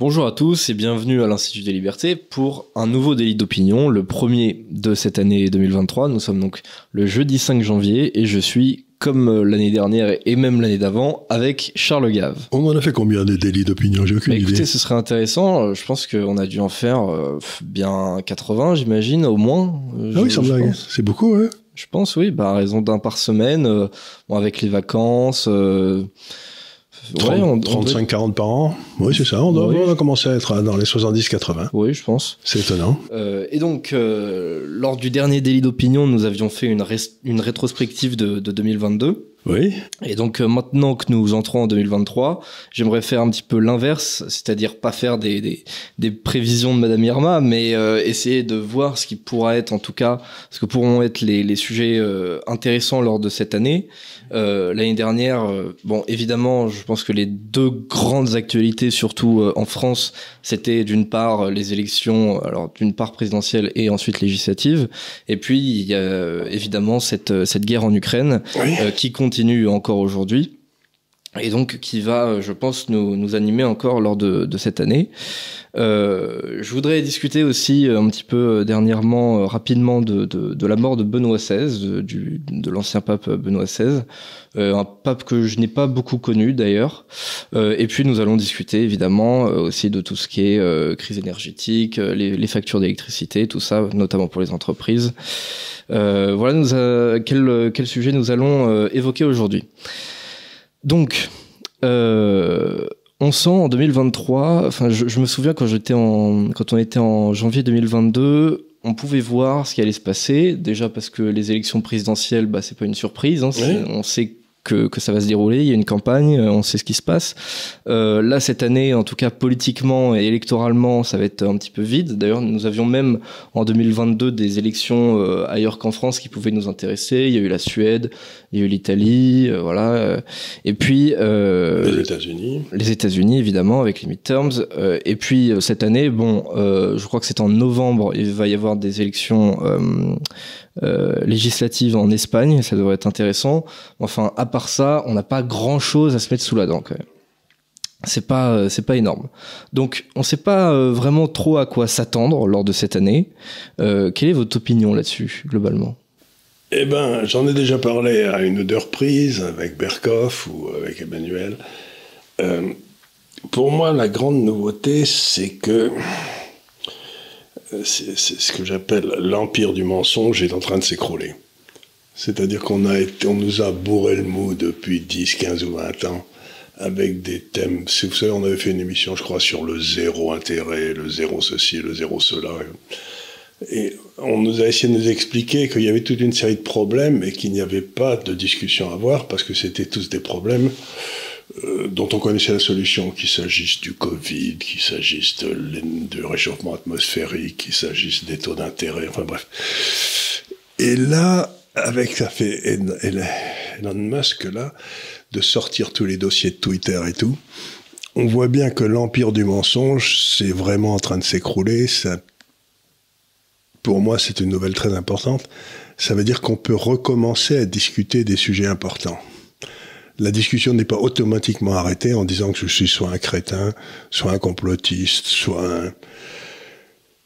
Bonjour à tous et bienvenue à l'Institut des Libertés pour un nouveau délit d'opinion, le premier de cette année 2023. Nous sommes donc le jeudi 5 janvier et je suis, comme l'année dernière et même l'année d'avant, avec Charles Gave. On en a fait combien de délits d'opinion? J'ai aucune Bah, écoutez, idée. ce serait intéressant. Je pense qu'on a dû en faire euh, bien 80, j'imagine, au moins. Euh, Ah oui, sans blague. pense. C'est beaucoup, hein Je pense, oui, bah, à raison d'un par semaine, euh, bon, avec les vacances. Euh, ouais, on- on doit- 35-40 par an. Oui, c'est ça. On, doit, Oui. on a commencé à être dans les 70-80. Oui, je pense. C'est étonnant. Euh, et donc, euh, lors du dernier délit d'opinion, nous avions fait une, rétrospective de, de 2022. Oui. Et donc, euh, maintenant que nous entrons en 2023, j'aimerais faire un petit peu l'inverse, c'est-à-dire pas faire des, des, des prévisions de Madame Irma, mais euh, essayer de voir ce qui pourra être, en tout cas, ce que pourront être les, les sujets euh, intéressants lors de cette année. Euh, L'année dernière, euh, bon, évidemment, je pense que les deux grandes actualités, surtout euh, en France, c'était d'une part les élections, alors d'une part présidentielle et ensuite législatives, et puis il y a évidemment cette, cette guerre en Ukraine Oui. euh, qui continue encore aujourd'hui et donc qui va, euh, je pense, nous, nous animer encore lors de, cette année. Euh, je voudrais discuter aussi euh, un petit peu dernièrement, rapidement, de, la mort de Benoît XVI, de, l'ancien pape Benoît XVI, un pape que je n'ai pas beaucoup connu d'ailleurs. Euh, et puis nous allons discuter évidemment aussi de tout ce qui est crise énergétique, les, factures d'électricité, tout ça, notamment pour les entreprises. Voilà nous quel, sujet nous allons évoquer aujourd'hui. Donc, euh, on sent en 2023, enfin, je, je me souviens quand j'étais en, quand on était en janvier 2022, on pouvait voir ce qui allait se passer. Déjà parce que les élections présidentielles, bah, c'est pas une surprise. hein, Oui. On sait que, que ça va se dérouler. Il y a une campagne, euh, on sait ce qui se passe. Euh, là, cette année, en tout cas politiquement et électoralement, ça va être un petit peu vide. D'ailleurs, nous avions même en 2022 des élections euh, ailleurs qu'en France qui pouvaient nous intéresser. Il y a eu la Suède, il y a eu l'Italie, euh, voilà. Et puis euh, Les États-Unis. les États-Unis évidemment avec les midterms. Euh, et puis cette année, bon, euh, je crois que c'est en novembre, il va y avoir des élections législatives en Espagne. Ça devrait être intéressant. Enfin, à part ça, on n'a pas grand-chose à se mettre sous la dent quand même. C'est pas, euh, c'est pas énorme. Donc, on sait pas euh, vraiment trop à quoi s'attendre lors de cette année. Euh, quelle est votre opinion là-dessus globalement? Eh ben, j'en ai déjà parlé à une ou deux reprises avec Berkoff ou avec Emmanuel. Euh, pour moi, la grande nouveauté, c'est que euh, c'est c'est ce que j'appelle l'empire du mensonge est en train de s'écrouler. C'est-à-dire qu'on nous a bourré le mou depuis 10, 15 ou 20 ans avec des thèmes. Si vous savez, on avait fait une émission, je crois, sur le zéro intérêt, le zéro ceci, le zéro cela. Et on nous a essayé de nous expliquer qu'il y avait toute une série de problèmes et qu'il n'y avait pas de discussion à avoir parce que c'était tous des problèmes euh, dont on connaissait la solution, qu'il s'agisse du Covid, qu'il s'agisse du réchauffement atmosphérique, qu'il s'agisse des taux d'intérêt, enfin bref. Et là, avec ça fait Elon Musk là, de sortir tous les dossiers de Twitter et tout, on voit bien que l'empire du mensonge, c'est vraiment en train de s'écrouler. Ça pour moi, c'est une nouvelle très importante. Ça veut dire qu'on peut recommencer à discuter des sujets importants. La discussion n'est pas automatiquement arrêtée en disant que je suis soit un crétin, soit un complotiste, soit un...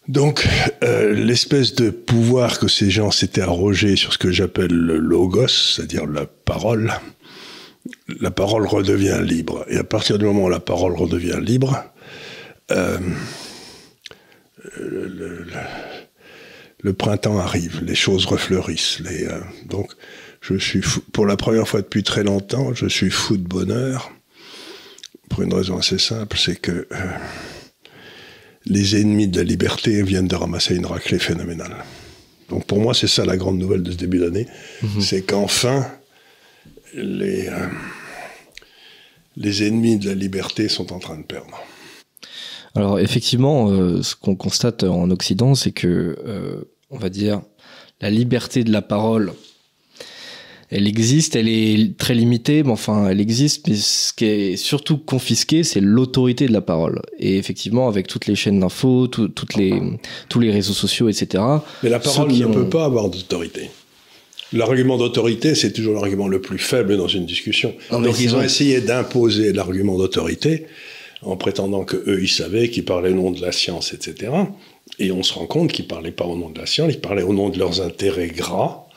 Donc, euh, l'espèce de pouvoir que ces gens s'étaient arrogé sur ce que j'appelle le logos, c'est-à-dire la parole, la parole redevient libre. Et à partir du moment où la parole redevient libre, euh, le- printemps arrive, les choses refleurissent. Euh, donc, je suis fou, pour la première fois depuis très longtemps, je suis fou de bonheur pour une raison assez simple, c'est que euh, les ennemis de la liberté viennent de ramasser une raclée phénoménale. Donc, pour moi, c'est ça la grande nouvelle de ce début d'année, c'est qu'enfin les euh, les ennemis de la liberté sont en train de perdre. Alors effectivement, euh, ce qu'on constate en Occident, c'est que, on va dire, la liberté de la parole, elle existe, elle est très limitée, mais enfin, elle existe, mais ce qui est surtout confisqué, c'est l'autorité de la parole. Et effectivement, avec toutes les chaînes d'infos, tout- toutes les, tous les réseaux sociaux, etc. Mais la parole qui ne ont- peut pas avoir d'autorité. L'argument d'autorité, c'est toujours l'argument le plus faible dans une discussion. Non, mais Donc ils ont essayé d'imposer l'argument d'autorité en prétendant que eux ils savaient, qu'ils parlaient au nom de la science, etc. Et on se rend compte qu'ils parlaient pas au nom de la science, ils parlaient au nom de leurs intérêts gras,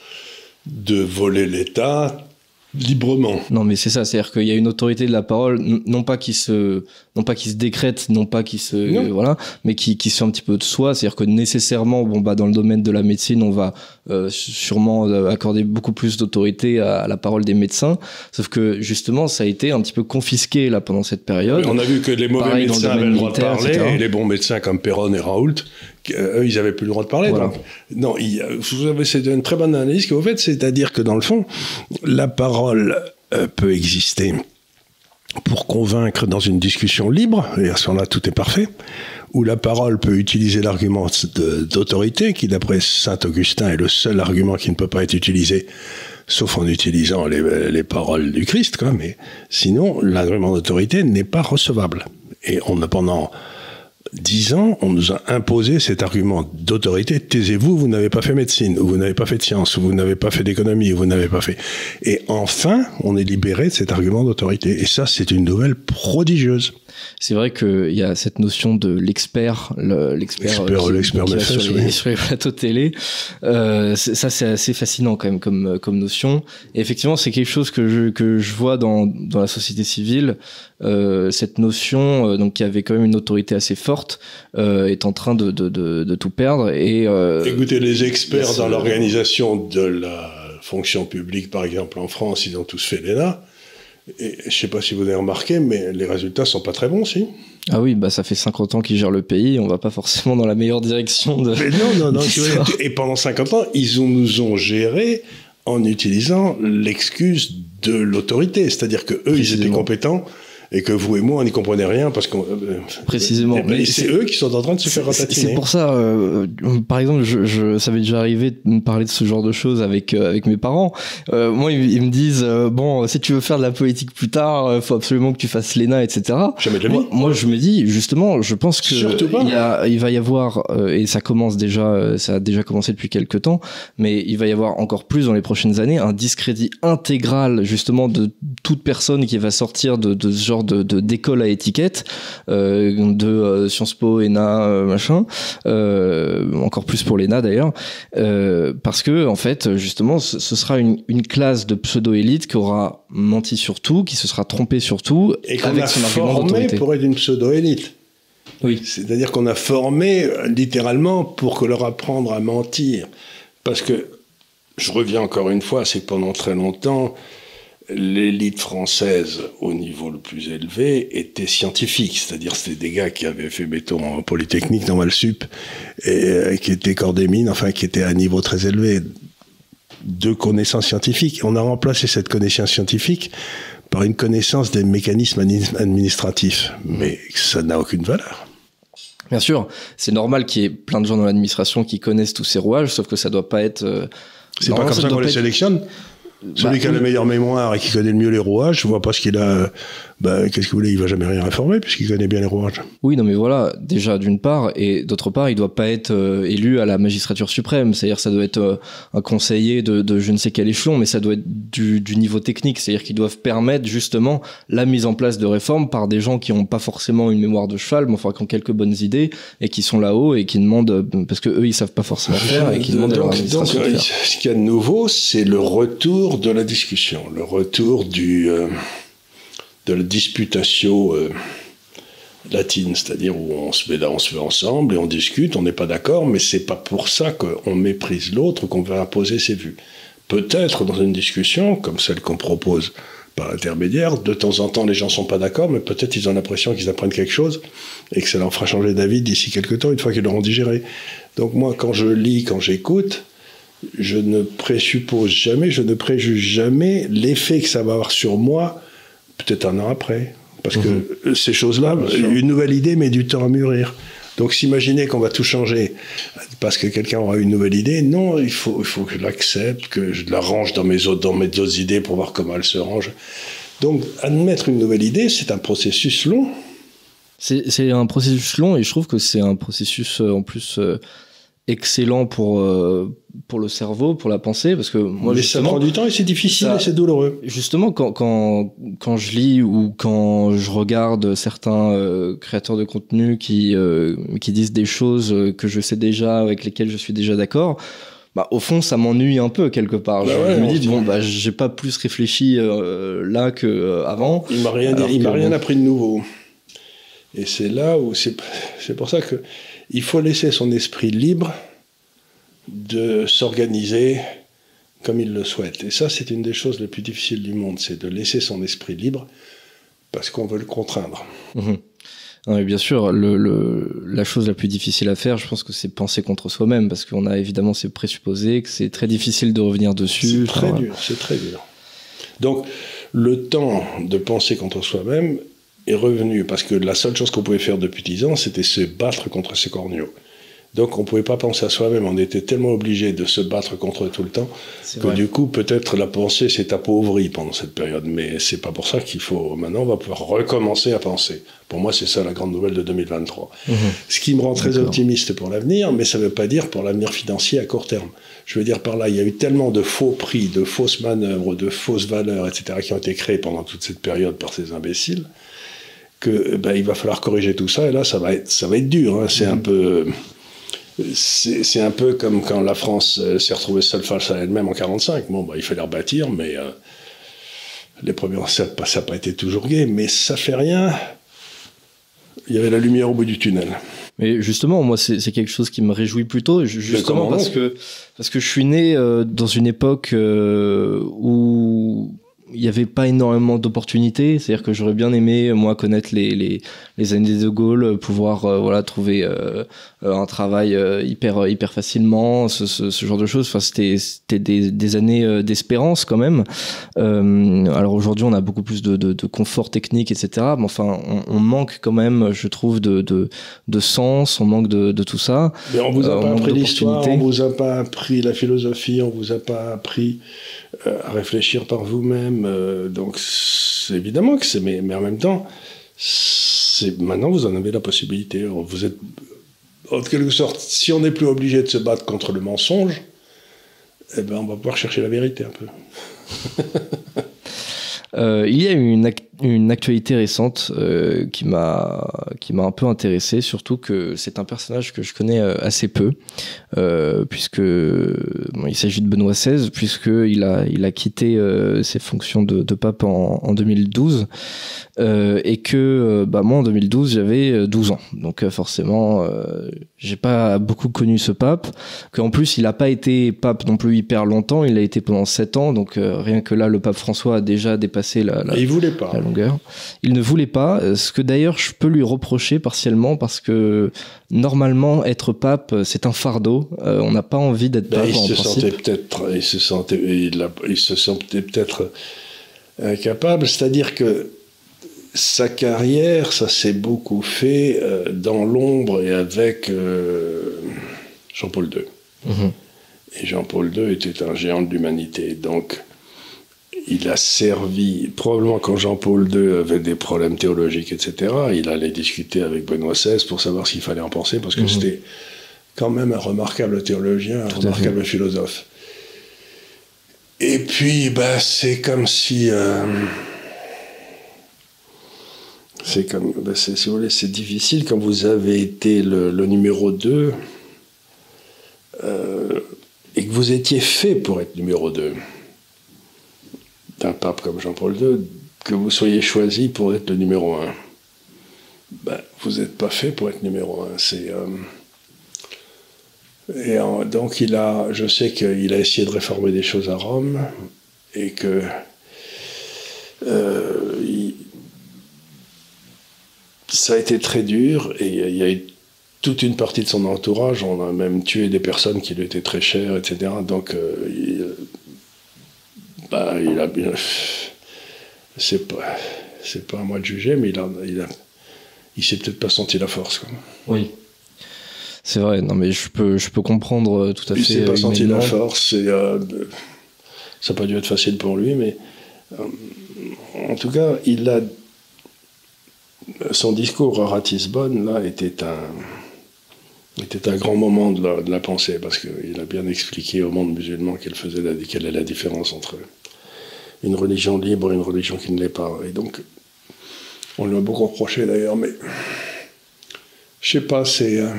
de voler l'État, librement. Non, mais c'est ça, c'est-à-dire qu'il y a une autorité de la parole, non pas qui se, non pas qui se décrète, non pas qui se, voilà, mais qui, qui se fait un petit peu de soi. C'est-à-dire que nécessairement, bon bah dans le domaine de la médecine, on va euh, sûrement euh, accorder beaucoup plus d'autorité à, la parole des médecins. Sauf que justement, ça a été un petit peu confisqué là pendant cette période. on a vu que les mauvais médecins avaient le droit de parler, et les bons médecins comme Perron et Raoult eux, ils n'avaient plus le droit de parler. non, vous avez, c'est une très bonne analyse que vous faites, c'est-à-dire que dans le fond, la parole euh, peut exister pour convaincre dans une discussion libre, et à ce moment-là, tout est parfait, où la parole peut utiliser l'argument d'autorité, qui d'après saint Augustin est le seul argument qui ne peut pas être utilisé, sauf en utilisant les, les paroles du Christ, quoi, mais sinon, l'argument d'autorité n'est pas recevable. Et on a pendant dix ans, on nous a imposé cet argument d'autorité. Taisez-vous, vous, n'avez pas fait médecine, ou vous n'avez pas fait de science, ou vous n'avez pas fait d'économie, ou vous n'avez pas fait. Et enfin, on est libéré de cet argument d'autorité. Et ça, c'est une nouvelle prodigieuse. C'est vrai qu'il y a cette notion de l'expert, l'expert, l'expert euh, sur, les, sur les plateaux télé. Euh, ça, c'est assez fascinant quand même comme comme notion. Et effectivement, c'est quelque chose que je que je vois dans dans la société civile. Euh, cette notion, euh, donc qui avait quand même une autorité assez forte, euh, est en train de, de, de, de tout perdre. Et écoutez, les experts dans l'organisation de la fonction publique, par exemple en France, ils ont tous fait l'ENA. Et je sais pas si vous avez remarqué, mais les résultats sont pas très bons, si. Ah oui, bah ça fait 50 ans qu'ils gèrent le pays, on va pas forcément dans la meilleure direction de. Mais non, non, non. et pendant 50 ans, ils nous ont géré en utilisant l'excuse de l'autorité, c'est-à-dire que eux, ils étaient compétents et que vous et moi, on n'y comprenait rien parce que euh, précisément. Mais c'est eux qui sont en train de se faire ratatiner. C'est pour ça, euh, par exemple, je, je, ça m'est déjà arrivé de me parler de ce genre de choses avec euh, avec mes parents. Euh, moi, ils, me disent bon, si tu veux faire de la politique plus tard, faut absolument que tu fasses l'ENA, etc. Jamais de moi, moi, je me dis justement, je pense que il, y a, il va y avoir et ça commence déjà, ça a déjà commencé depuis quelques temps, mais il va y avoir encore plus dans les prochaines années un discrédit intégral justement de toute personne qui va sortir de, de ce genre de d'école à étiquette euh, de euh, Sciences Po, ENA, euh, machin, encore plus pour l'ENA d'ailleurs, parce que en fait justement ce, sera une, une classe de pseudo-élite qui aura menti sur tout, qui se sera trompé sur tout, et avec son argument d'autorité. pour être une pseudo-élite. Oui. C'est-à-dire qu'on a formé littéralement pour que leur apprendre à mentir. Parce que, je reviens encore une fois, c'est que pendant très longtemps, l'élite française au niveau le plus élevé était scientifique, c'est-à-dire c'était des gars qui avaient fait béton en Polytechnique, dans Malsup, et euh, qui étaient corps des mines, enfin qui étaient à un niveau très élevé de connaissances scientifiques. On a remplacé cette connaissance scientifique par une connaissance des mécanismes administratifs, mais ça n'a aucune valeur. Bien sûr, c'est normal qu'il y ait plein de gens dans l'administration qui connaissent tous ces rouages, sauf que ça doit pas être... Euh, c'est pas comme ça qu'on les sélectionne celui qui a la meilleure mémoire et qui connaît le mieux les rouages, je vois pas ce qu'il a bah, qu'est-ce que vous voulez, il va jamais rien réformer puisqu'il connaît bien les rouages. Oui, non, mais voilà, déjà d'une part, et d'autre part, il doit pas être euh, élu à la magistrature suprême. C'est-à-dire, ça doit être euh, un conseiller de, de, je ne sais quel échelon, mais ça doit être du, du niveau technique. C'est-à-dire qu'ils doivent permettre justement la mise en place de réformes par des gens qui n'ont pas forcément une mémoire de cheval, mais enfin qui ont quelques bonnes idées et qui sont là-haut et qui demandent euh, parce que eux ils savent pas forcément faire et qui demandent donc, à leur donc, Ce qu'il y a de nouveau, c'est le retour de la discussion, le retour du de la disputatio euh, latine, c'est-à-dire où on se met on se met ensemble et on discute, on n'est pas d'accord, mais c'est pas pour ça qu'on méprise l'autre qu'on va imposer ses vues. Peut-être dans une discussion comme celle qu'on propose par l'intermédiaire, de temps en temps les gens sont pas d'accord, mais peut-être ils ont l'impression qu'ils apprennent quelque chose et que ça leur fera changer d'avis d'ici quelques temps, une fois qu'ils l'auront digéré. Donc moi, quand je lis, quand j'écoute, je ne présuppose jamais, je ne préjuge jamais l'effet que ça va avoir sur moi peut-être un an après. Parce que mhm. ces choses-là, une nouvelle idée met du temps à mûrir. Donc s'imaginer qu'on va tout changer parce que quelqu'un aura une nouvelle idée, non, il faut, il faut que je l'accepte, que je la range dans mes, autres, dans mes autres idées pour voir comment elle se range. Donc admettre une nouvelle idée, c'est un processus long. C'est un processus long et je trouve que c'est un processus euh, en plus... Euh, excellent pour euh, pour le cerveau, pour la pensée, parce que moi Mais ça prend du temps et c'est difficile ça- et c'est douloureux. Justement, quand, quand, quand je lis ou quand je regarde certains euh, créateurs de contenu qui, euh, qui disent des choses que je sais déjà, avec lesquelles je suis déjà d'accord, bah, au fond, ça m'ennuie un peu quelque part. Bah je, ouais, je me dis, bon, bah, j'ai pas plus réfléchi là que avant. Il m'a rien, il m'a rien bon. appris de nouveau. Et c'est là où c'est, c'est pour ça que il faut laisser son esprit libre de s'organiser comme il le souhaite. Et ça, c'est une des choses les plus difficiles du monde, c'est de laisser son esprit libre parce qu'on veut le contraindre. Mhm. Non, mais bien sûr, le, le, la chose la plus difficile à faire, je pense que c'est penser contre soi-même, parce qu'on a évidemment ces présupposés, que c'est très difficile de revenir dessus. C'est très dur, c'est très dur. Donc, le temps de penser contre soi-même est revenu parce que la seule chose qu'on pouvait faire depuis dix ans, c'était se battre contre ces corneaux. Donc, on ne pouvait pas penser à soi-même, on était tellement obligé de se battre contre tout le temps que vrai. du coup, peut-être la pensée s'est appauvrie pendant cette période. Mais c'est pas pour ça qu'il faut. Maintenant, on va pouvoir recommencer à penser. Pour moi, c'est ça la grande nouvelle de 2023. Mhm. Ce qui me rend très optimiste pour l'avenir, mais ça ne veut pas dire pour l'avenir financier à court terme. Je veux dire par là, il y a eu tellement de faux prix, de fausses manœuvres, de fausses valeurs, etc., qui ont été créées pendant toute cette période par ces imbéciles, que ben, il va falloir corriger tout ça. Et là, ça va être, ça va être dur. hein. C'est un peu. C'est un peu comme quand la France euh, s'est retrouvée seule face à elle-même en 45. Bon, bah, il fallait rebâtir, mais euh, les premiers, ça n'a pas, été toujours gai, mais ça fait rien. Il y avait la lumière au bout du tunnel. Mais justement, moi, c'est quelque chose qui me réjouit plutôt, ju- justement parce que, parce que je suis né euh, dans une époque euh, où il n'y avait pas énormément d'opportunités. C'est-à-dire que j'aurais bien aimé, moi, connaître les, les, les années de Gaulle, euh, pouvoir euh, voilà, trouver euh, euh, un travail euh, hyper, hyper facilement, ce, ce, ce genre de choses. Enfin, c'était c'était des, des années euh, d'espérance quand même. Euh, alors aujourd'hui, on a beaucoup plus de, de, de confort technique, etc. Mais enfin, on, on manque quand même, je trouve, de, de, de sens, on manque de, de tout ça. Mais on vous a Euh, pas appris l'histoire, on vous a pas appris la philosophie, on vous a pas appris euh, à réfléchir par vous-même. euh, donc évidemment que c'est, mais, mais en même temps, maintenant vous en avez la possibilité. Vous êtes en quelque sorte, si on n'est plus obligé de se battre contre le mensonge, eh ben on va pouvoir chercher la vérité un peu. Euh, il y a une, une actualité récente euh, qui m'a qui m'a un peu intéressé, surtout que c'est un personnage que je connais euh, assez peu, euh, puisque il s'agit de Benoît XVI, puisque il a il a quitté euh, ses fonctions de, pape en, en 2012, euh, et que euh, bah, moi en 2012 j'avais euh, 12 ans, donc euh, forcément euh, j'ai pas beaucoup connu ce pape, qu'en plus il a pas été pape non plus hyper longtemps, il a été pendant 7 ans, donc euh, rien que là le pape François a déjà dépassé la, la, il voulait pas. la longueur. Il ne voulait pas, euh, ce que d'ailleurs je peux lui reprocher partiellement parce que normalement être pape euh, c'est un fardeau, Euh, on n'a pas envie d'être Ben, pape il en se principe. sentait peut-être, il se sentait, il, a- il se sentait peut-être incapable. C'est-à-dire que sa carrière, ça s'est beaucoup fait euh, dans l'ombre et avec euh, Jean-Paul II. Mhm. Et Jean-Paul II était un géant de l'humanité. Donc, il a servi, probablement quand Jean-Paul II avait des problèmes théologiques, etc., il allait discuter avec Benoît XVI pour savoir ce qu'il fallait en penser, parce que Mhm. c'était quand même un remarquable théologien, un Tout remarquable philosophe. Et puis, bah, c'est comme si. euh, c'est comme. c'est- si vous voulez, c'est difficile quand vous avez été le, numéro 2 euh, et que vous étiez fait pour être numéro 2 d'un pape comme Jean-Paul II, que vous soyez choisi pour être le numéro 1. Ben, vous n'êtes pas fait pour être numéro 1. C'est. euh, et donc, il a, je sais qu'il a essayé de réformer des choses à Rome et que euh, il- ça a été très dur et il y a eu toute une partie de son entourage. On a même tué des personnes qui lui étaient très chères, etc. Donc, euh, il, bah, il a bien. C'est pas, c'est pas à moi de juger, mais il a, il a, il s'est peut-être pas senti la force. Quoi. Oui. C'est vrai, non mais je peux, je peux comprendre euh, tout à Il fait. s'est pas euh, senti la force. Et, euh, ça n'a pas dû être facile pour lui, mais euh, en tout cas, il a. Son discours à Ratisbonne, là, était un. était un grand moment de la, pensée, parce qu'il a bien expliqué au monde musulman quelle, faisait la, est la différence entre une religion libre et une religion qui ne l'est pas. Et donc, on lui a beaucoup reproché d'ailleurs, mais je sais pas, c'est. Euh,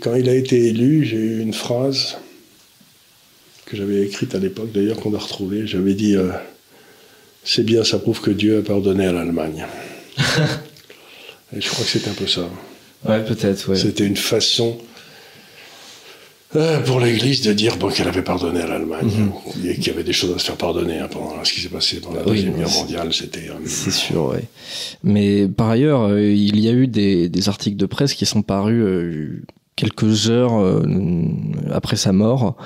quand il a été élu, j'ai eu une phrase que j'avais écrite à l'époque, d'ailleurs, qu'on a retrouvée. J'avais dit euh, C'est bien, ça prouve que Dieu a pardonné à l'Allemagne. Et je crois que c'est un peu ça. Ouais, peut-être, ouais. C'était une façon euh, pour l'Église de dire bon, qu'elle avait pardonné à l'Allemagne mhm. et qu'il y avait des choses à se faire pardonner hein, pendant ce qui s'est passé pendant la Deuxième Guerre mondiale. C'était. Euh, c'est sûr, oui. Mais par ailleurs, euh, il y a eu des, des, articles de presse qui sont parus quelques heures après sa mort,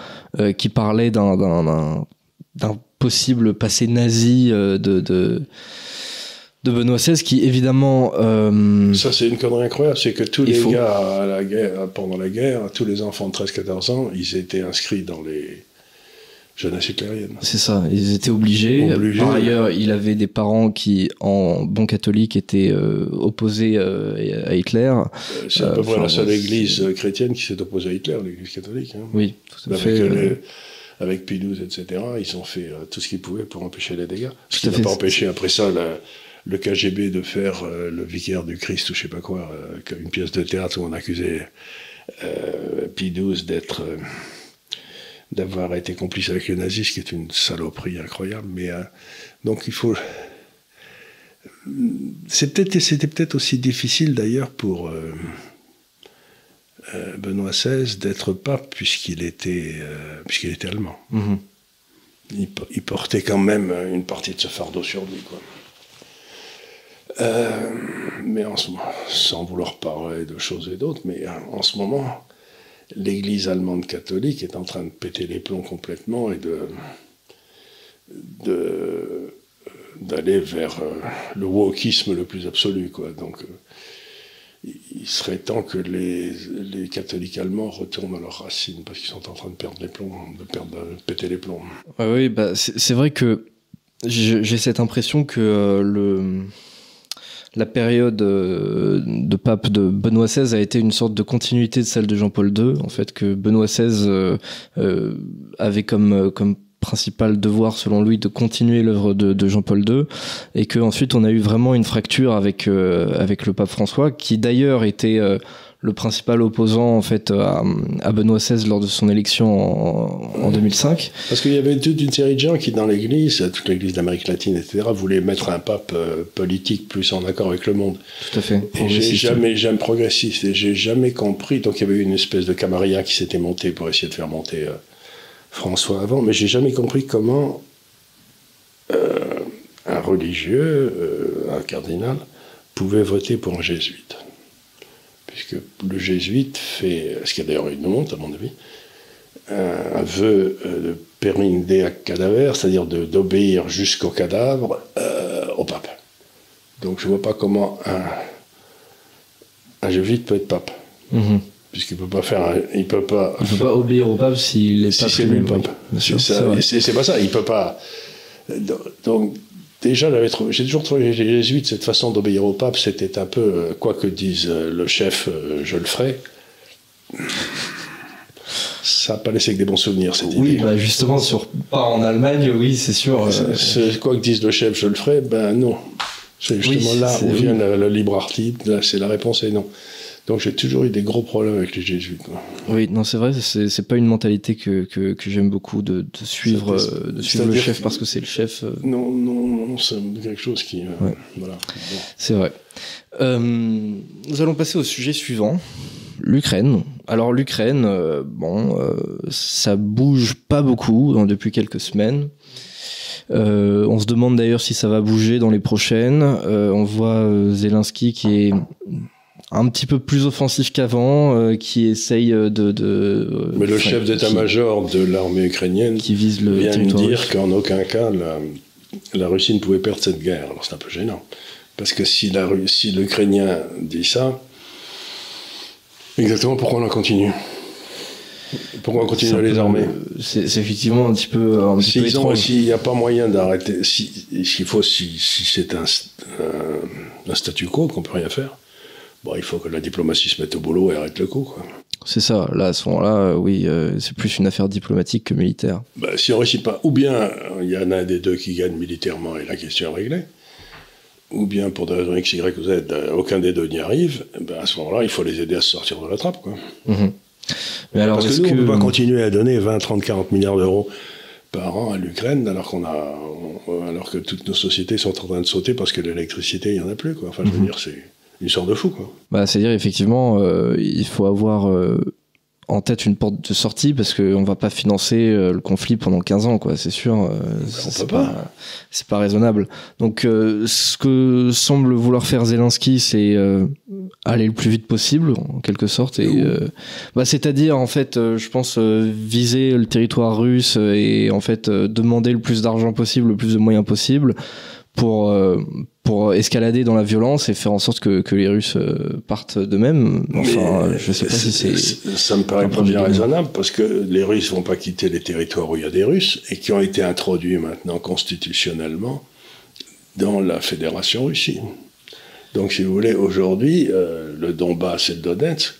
qui parlaient d'un possible passé nazi de, de de Benoît XVI qui évidemment euh, ça c'est une connerie incroyable. C'est que tous les gars à la guerre, pendant la guerre tous les enfants de 13-14 ans ils étaient inscrits dans les jeunesses hitlériennes c'est ça ils étaient obligés. par ailleurs il avait des parents qui en bon catholique étaient euh, opposés euh, à Hitler c'est à peu près la seule église chrétienne qui s'est opposée à Hitler l'église catholique hein. oui tout à fait avec XII, etc., ils ont fait tout ce qu'ils pouvaient pour empêcher les dégâts. Ce qui n'a pas empêché après ça la, le KGB de faire euh, le vicaire du Christ ou je sais pas quoi, euh, une pièce de théâtre où on accusait euh, XII d'être d'avoir été complice avec les nazis, ce qui est une saloperie incroyable. Mais donc il faut. C'était peut-être aussi difficile d'ailleurs pour Benoît XVI d'être pape puisqu'il était, puisqu'il était allemand. Mm-hmm. il, il, portait quand même une partie de ce fardeau sur lui. Quoi. Euh, mais en ce moment, sans vouloir parler de choses et d'autres, mais euh, en ce moment, l'Église allemande catholique est en train de péter les plombs complètement et de, d'aller vers euh, le wokisme le plus absolu. Quoi. Donc, il serait temps que les, les, catholiques allemands retournent à leurs racines parce qu'ils sont en train de perdre les plombs, de, péter les plombs. oui, bah, c'est, vrai que j'ai cette impression que le la période euh, de pape de Benoît XVI a été une sorte de continuité de celle de Jean-Paul II, en fait, que Benoît XVI euh, euh, avait comme, comme principal devoir selon lui de continuer l'œuvre de, Jean-Paul II et que ensuite on a eu vraiment une fracture avec avec le pape François qui d'ailleurs était le principal opposant en fait à, Benoît XVI lors de son élection en, 2005. Parce qu'il y avait toute une série de gens qui dans l'Église, toute l'Église d'Amérique latine, etc., voulaient mettre un pape euh, politique plus en accord avec le monde. Tout à fait. Et j'ai jamais, j'aime progressiste, et j'ai jamais compris. Donc il y avait eu une espèce de camarilla qui s'était monté pour essayer de faire monter euh, François avant, mais j'ai jamais compris comment euh, un religieux, un cardinal, pouvait voter pour un jésuite puisque le jésuite fait, ce qui a d'ailleurs une honte à mon avis, un, vœu euh, de permindea cadaver, c'est-à-dire d'obéir jusqu'au cadavre euh, au pape. Donc je ne vois pas comment un, un jésuite peut être pape. Mhm. Puisqu'il peut pas faire, il peut pas. Il peut pas obéir au pape s'il est si c'est lui le pape. C'est pas ça. Il peut pas. Donc Déjà, j'ai toujours trouvé les jésuites, cette façon d'obéir au pape, c'était un peu, euh, quoi que dise euh, le chef, euh, je le ferai. Ça n'a pas laissé que des bons souvenirs, cette oui, idée. Bah justement, sur, pas en Allemagne, oui, c'est sûr. quoi que dise le chef, je le ferai, ben non. C'est justement là où vient le, libre article, c'est la réponse est non. Donc j'ai toujours eu des gros problèmes avec les jésuites. Oui, non, c'est vrai, c'est pas une mentalité que, que, que j'aime beaucoup de, de suivre, euh, de suivre le chef parce que c'est le chef. Euh. Non, non, non, c'est quelque chose qui. Euh, voilà. C'est vrai. nous allons passer au sujet suivant. L'Ukraine. Alors l'Ukraine, bon, ça bouge pas beaucoup hein, depuis quelques semaines. on se demande d'ailleurs si ça va bouger dans les prochaines. on voit Zelensky qui est un petit peu plus offensif qu'avant, euh, qui essaye de. de euh, Mais le chef d'état-major de l'armée ukrainienne qui vise le vient de dire qu'en aucun cas la, la, Russie ne pouvait perdre cette guerre. Alors c'est un peu gênant. Parce que si, la, si l'Ukrainien dit ça, exactement pourquoi on en continue? Pourquoi C'est un à les armer C'est effectivement un petit peu, un petit peu étrange. S'il n'y a pas moyen d'arrêter, si- s'il faut, si, si c'est un, un, un statu quo, qu'on peut rien faire, bon, il faut que la diplomatie se mette au boulot et arrête le coup. Quoi. C'est ça. Là, à ce moment-là, euh, oui, euh, c'est plus une affaire diplomatique que militaire. Bah, si on réussit pas, ou bien euh, il y en a un des deux qui gagne militairement et la question est réglée, ou bien pour des raisons X, Y ou Z, aucun des deux n'y arrive, ben, à ce moment-là, il faut les aider à se sortir de la trappe. Quoi. Mhm. Mais alors, Parce est-ce que nous, que on ne peut pas continuer à donner 20, 30, 40 milliards d'euros par an à l'Ukraine alors qu'on a, alors que toutes nos sociétés sont en train de sauter parce que l'électricité, il n'y en a plus. Quoi. Enfin, je veux Mhm. dire, c'est une sorte de fou. Quoi. Bah, c'est-à-dire effectivement, euh, il faut avoir euh, en tête une porte de sortie parce qu'on va pas financer euh, le conflit pendant 15 ans, quoi. C'est sûr, c'est pas. pas, c'est pas raisonnable. Donc, ce que semble vouloir faire Zelensky, c'est aller le plus vite possible, en quelque sorte, et bah, c'est-à-dire en fait, je pense viser le territoire russe et en fait demander le plus d'argent possible, le plus de moyens possible pour euh, pour escalader dans la violence et faire en sorte que, que les Russes euh, partent d'eux-mêmes. Enfin, Mais, je sais pas si c'est. Ça me paraît pas bien raisonnable parce que les Russes vont pas quitter les territoires où il y a des Russes et qui ont été introduits maintenant constitutionnellement dans la Fédération Russie. Donc, si vous voulez, aujourd'hui, euh, le Donbass et le Donetsk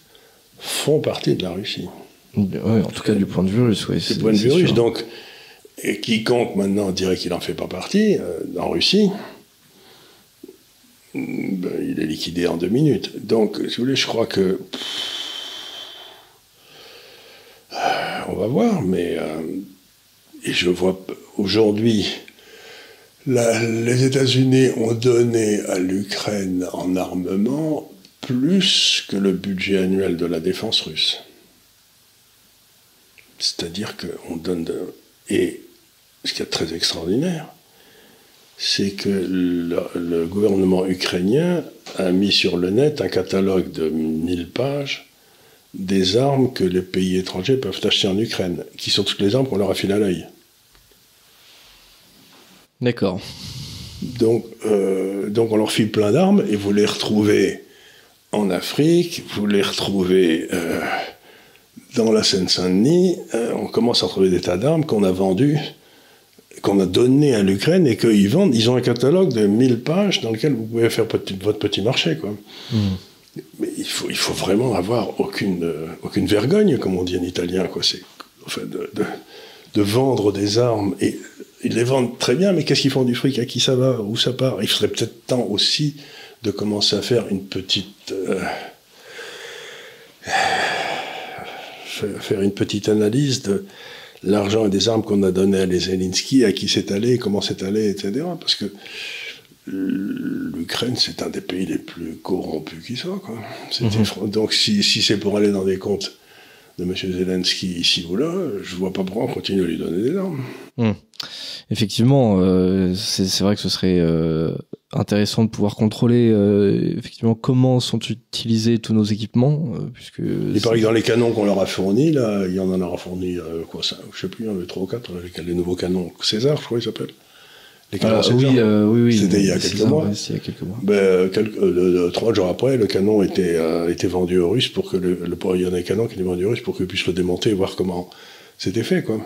font partie de la Russie. Ouais, en tout cas, du point de vue russe, oui. Du point de vue russe. Donc, et quiconque maintenant dirait qu'il n'en fait pas partie, euh, en Russie, ben, il est liquidé en deux minutes. Donc, si vous voulez, je crois que. On va voir, mais. euh, et je vois aujourd'hui. les États-Unis ont donné à l'Ukraine en armement plus que le budget annuel de la défense russe. C'est-à-dire qu'on donne. de- Et ce qui est très extraordinaire, c'est que le, le gouvernement ukrainien a mis sur le net un catalogue de 1000 pages des armes que les pays étrangers peuvent acheter en Ukraine, qui sont toutes les armes qu'on leur a filées à l'œil. D'accord. Donc, euh, donc on leur file plein d'armes et vous les retrouvez en Afrique, vous les retrouvez euh, dans la Seine-Saint-Denis. euh, on commence à trouver des tas d'armes qu'on a vendues, qu'on a données à l'Ukraine et qu'ils vendent. Ils ont un catalogue de 1000 pages dans lequel vous pouvez faire petit- votre petit marché. Quoi. Mais il faut, il faut vraiment avoir aucune, euh, aucune vergogne, comme on dit en italien. Quoi. C'est, enfin, de, de, de vendre des armes. Et ils les vendent très bien, mais qu'est-ce qu'ils font du fric? À qui ça va? Où ça part? Il serait peut-être temps aussi de commencer à faire une petite. euh, faire une petite analyse de l'argent et des armes qu'on a donné à les Zelensky, à qui c'est allé, comment c'est allé, etc. Parce que l'Ukraine, c'est un des pays les plus corrompus qui soit. Quoi. Mhm. Donc si, si c'est pour aller dans des comptes de M. Zelensky ici ou là, je vois pas pourquoi on continue à lui donner des armes. Effectivement, euh, c'est vrai que ce serait euh, intéressant de pouvoir contrôler euh, effectivement comment sont utilisés tous nos équipements, puisque Il paraît que dans les canons qu'on leur a fournis, là, il y en aura fourni, quoi, ça, je sais plus, en avait 3 ou 4, les, les nouveaux canons César, je crois qu'ils s'appellent. Les oui, euh, oui, oui, C'était il y a quelques mois. ouais, c'est il y a quelques mois. Ben, euh, quelques- euh, trois jours après, le canon était, euh, était vendu aux Russes pour que le, le il y en a un canon qui était vendu aux Russes pour qu'ils puissent le démonter et voir comment c'était fait, quoi.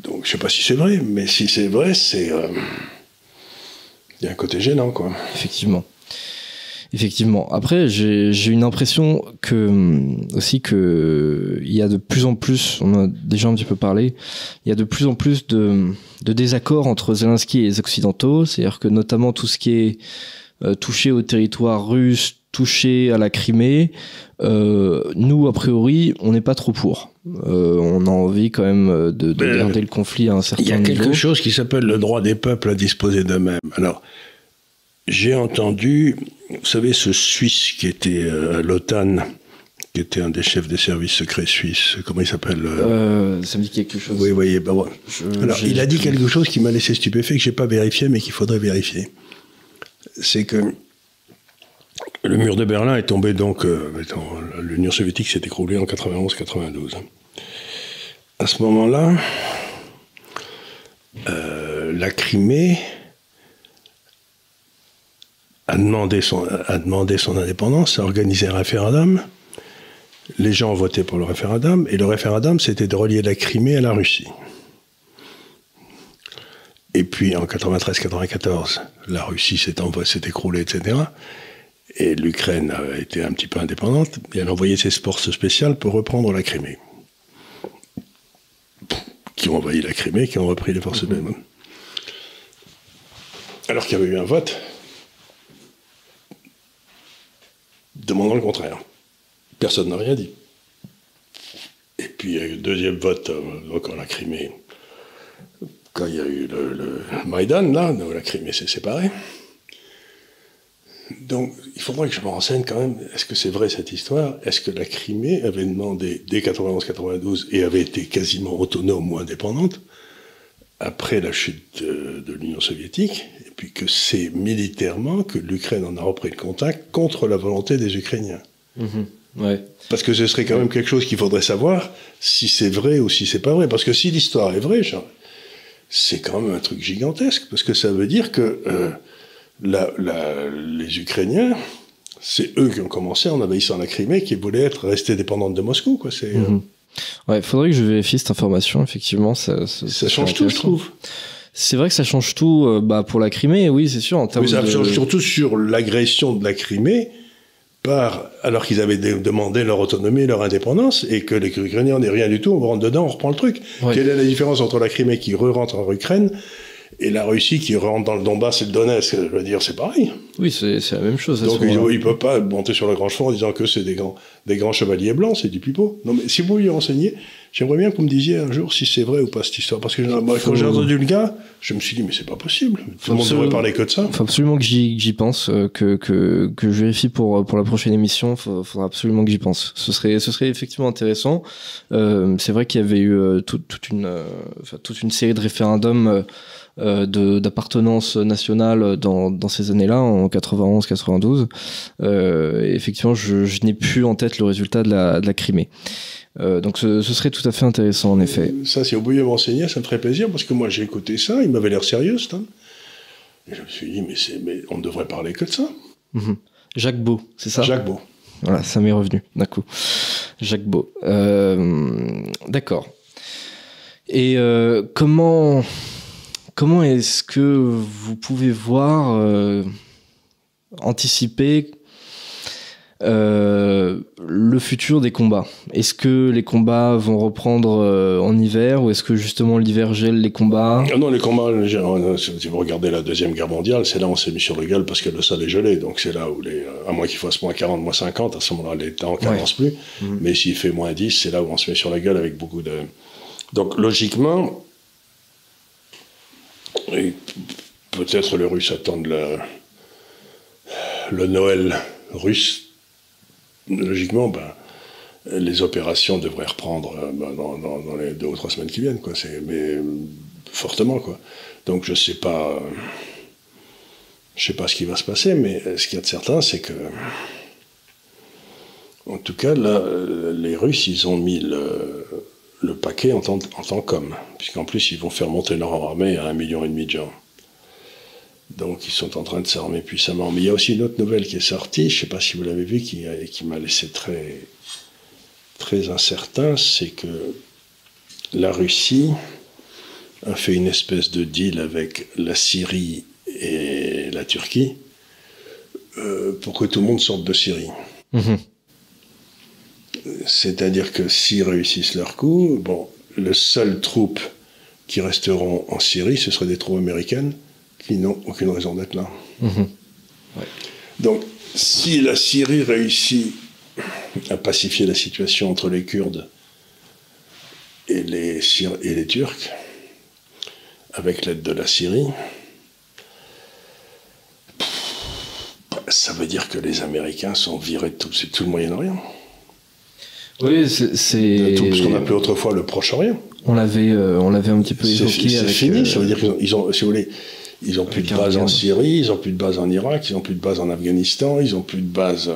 Donc, je sais pas si c'est vrai, mais si c'est vrai, c'est, il y a un côté gênant, quoi. Effectivement. Effectivement. Après, j'ai une impression que hum, aussi que il y a de plus en plus, on a déjà un petit peu parlé, il y a de plus en plus de, de désaccords entre Zelensky et les Occidentaux. C'est-à-dire que notamment tout ce qui est euh, touché au territoire russe, touché à la Crimée, euh, nous a priori, on n'est pas trop pour. Euh, on a envie quand même euh, de, de garder le conflit à un certain Il y a niveau. quelque chose qui s'appelle le droit des peuples à disposer d'eux-mêmes. Alors, j'ai entendu, vous savez, ce Suisse qui était euh, à l'OTAN, qui était un des chefs des services secrets suisses, comment il s'appelle euh, Euh, ça me dit quelque chose. Oui, oui, ben ouais. Je- Alors, il a dit quelque chose qui m'a laissé stupéfait, que j'ai pas vérifié, mais qu'il faudrait vérifier. C'est que le mur de Berlin est tombé donc, euh, l'Union soviétique s'est écroulée en 91-92. À ce moment-là, euh, la Crimée a demandé, son, a demandé son indépendance, a organisé un référendum, les gens ont voté pour le référendum, et le référendum, c'était de relier la Crimée à la Russie. Et puis en 93-94, la Russie s'est écroulée, etc. Et l'Ukraine a été un petit peu indépendante, et elle a envoyé ses forces spéciales pour reprendre la Crimée. Qui ont envahi la Crimée, qui ont repris les forces mmh. Alors qu'il y avait eu un vote demandant le contraire. Personne n'a rien dit. Et puis il y a eu le deuxième vote, donc euh, en la Crimée, quand il y a eu le, Maïdan, là, la Crimée s'est séparée. Donc, il faudrait que je me renseigne quand même. Est-ce que c'est vrai cette histoire? Est-ce que la Crimée avait demandé dès 91-92 et avait été quasiment autonome ou indépendante après la chute de, l'Union soviétique Et puis que c'est militairement que l'Ukraine en a repris le contact contre la volonté des Ukrainiens. Mhm. ouais. Parce que ce serait quand même quelque chose qu'il faudrait savoir si c'est vrai ou si c'est pas vrai. Parce que si l'histoire est vraie, c'est quand même un truc gigantesque. Parce que ça veut dire que. Euh, la, les Ukrainiens, c'est eux qui ont commencé en envahissant la Crimée, qui voulaient être restés dépendants de Moscou. Quoi. C'est, mhm. Ouais, faudrait que je vérifie cette information. Effectivement, ça, ça, change tout, je trouve. C'est vrai que ça change tout euh, bah, pour la Crimée, oui, c'est sûr. En termes ça change surtout sur l'agression de la Crimée, par, alors qu'ils avaient demandé leur autonomie, leur indépendance, et que les Ukrainiens n'aient rien du tout, on rentre dedans, on reprend le truc. Quelle est la différence entre la Crimée qui re-rentre en Ukraine et la Russie qui rentre dans le Donbass et le Donetsk, je veux dire, c'est pareil. Oui, c'est la même chose. Donc il ne peut pas monter sur le grand cheval en disant que c'est des grands, des grands chevaliers blancs, c'est du pipeau. Non, mais si vous lui renseigner, j'aimerais bien que vous me disiez un jour si c'est vrai ou pas cette histoire. Parce que quand j'ai entendu le gars, je me suis dit, mais c'est pas possible. Tout le monde devrait parler que de ça. Il faut absolument que j'y pense, euh, que, que, que je vérifie pour, pour la prochaine émission. Il faudra absolument que j'y pense. Ce serait, ce serait effectivement intéressant. Euh, c'est vrai qu'il y avait eu euh, toute, toute, une, euh, toute une série de référendums euh, d'appartenance nationale dans, dans ces années-là, en 91-92. Euh, effectivement, je, je n'ai plus en tête le résultat de la, de la Crimée. Euh, donc ce, ce, serait tout à fait intéressant en effet. Ça, si vous pouviez m'enseigner, ça me ferait plaisir parce que moi j'ai écouté ça, il m'avait l'air sérieux, Stan. Et je me suis dit, mais, mais on ne devrait parler que de ça. Mhm. Jacques Beau, c'est ça? Jacques Beau. Voilà, ça m'est revenu d'un coup. Jacques Beau. Euh, D'accord. Et euh, comment Comment est-ce que vous pouvez voir, euh, anticiper euh, le futur des combats Est-ce que les combats vont reprendre euh, en hiver ou est-ce que justement l'hiver gèle les combats? Ah Non, les combats, si vous regardez la Deuxième Guerre mondiale, c'est là où on s'est mis sur le gueule parce que le sol est gelé. Donc c'est là où, les, à moins qu'il fasse moins 40, moins 50, à ce moment-là, les temps n'avancent plus. Mmh. Mais s'il fait moins 10, c'est là où on se met sur la gueule avec beaucoup de... Donc logiquement, peut-être les Russes attendent le, le Noël russe. Logiquement, ben, les opérations devraient reprendre euh, ben, dans, les deux ou trois semaines qui viennent, quoi. Mais fortement, quoi. Donc je sais pas, je sais pas ce qui va se passer, mais ce qu'il y a de certain, c'est que, en tout cas, là, les Russes, ils ont mis le, paquet en tant, en tant qu'homme, puisqu'en plus ils vont faire monter leur armée à un million et demi de gens. Donc ils sont en train de s'armer puissamment. Mais il y a aussi une autre nouvelle qui est sortie, je ne sais pas si vous l'avez vu, qui, qui m'a laissé très, très incertain, c'est que la Russie a fait une espèce de deal avec la Syrie et la Turquie euh, pour que tout le monde sorte de Syrie. Mhm. C'est-à-dire que s'ils réussissent leur coup, bon, le seul troupe qui resteront en Syrie, ce seraient des troupes américaines qui n'ont aucune raison d'être là. Mhm. Donc, si la Syrie réussit à pacifier la situation entre les Kurdes et les, et les Turcs, avec l'aide de la Syrie, ça veut dire que les Américains sont virés de tout, tout le Moyen-Orient. Oui, c'est. Tout ce qu'on appelait autrefois le Proche-Orient. On l'avait, euh, on l'avait un petit peu évoqué. C'est fini. Euh, ça veut dire qu'ils ont, si vous voulez, ils ont plus de base en Syrie, ils ont plus de base en Irak, ils ont plus de base en Afghanistan, ils ont plus de base.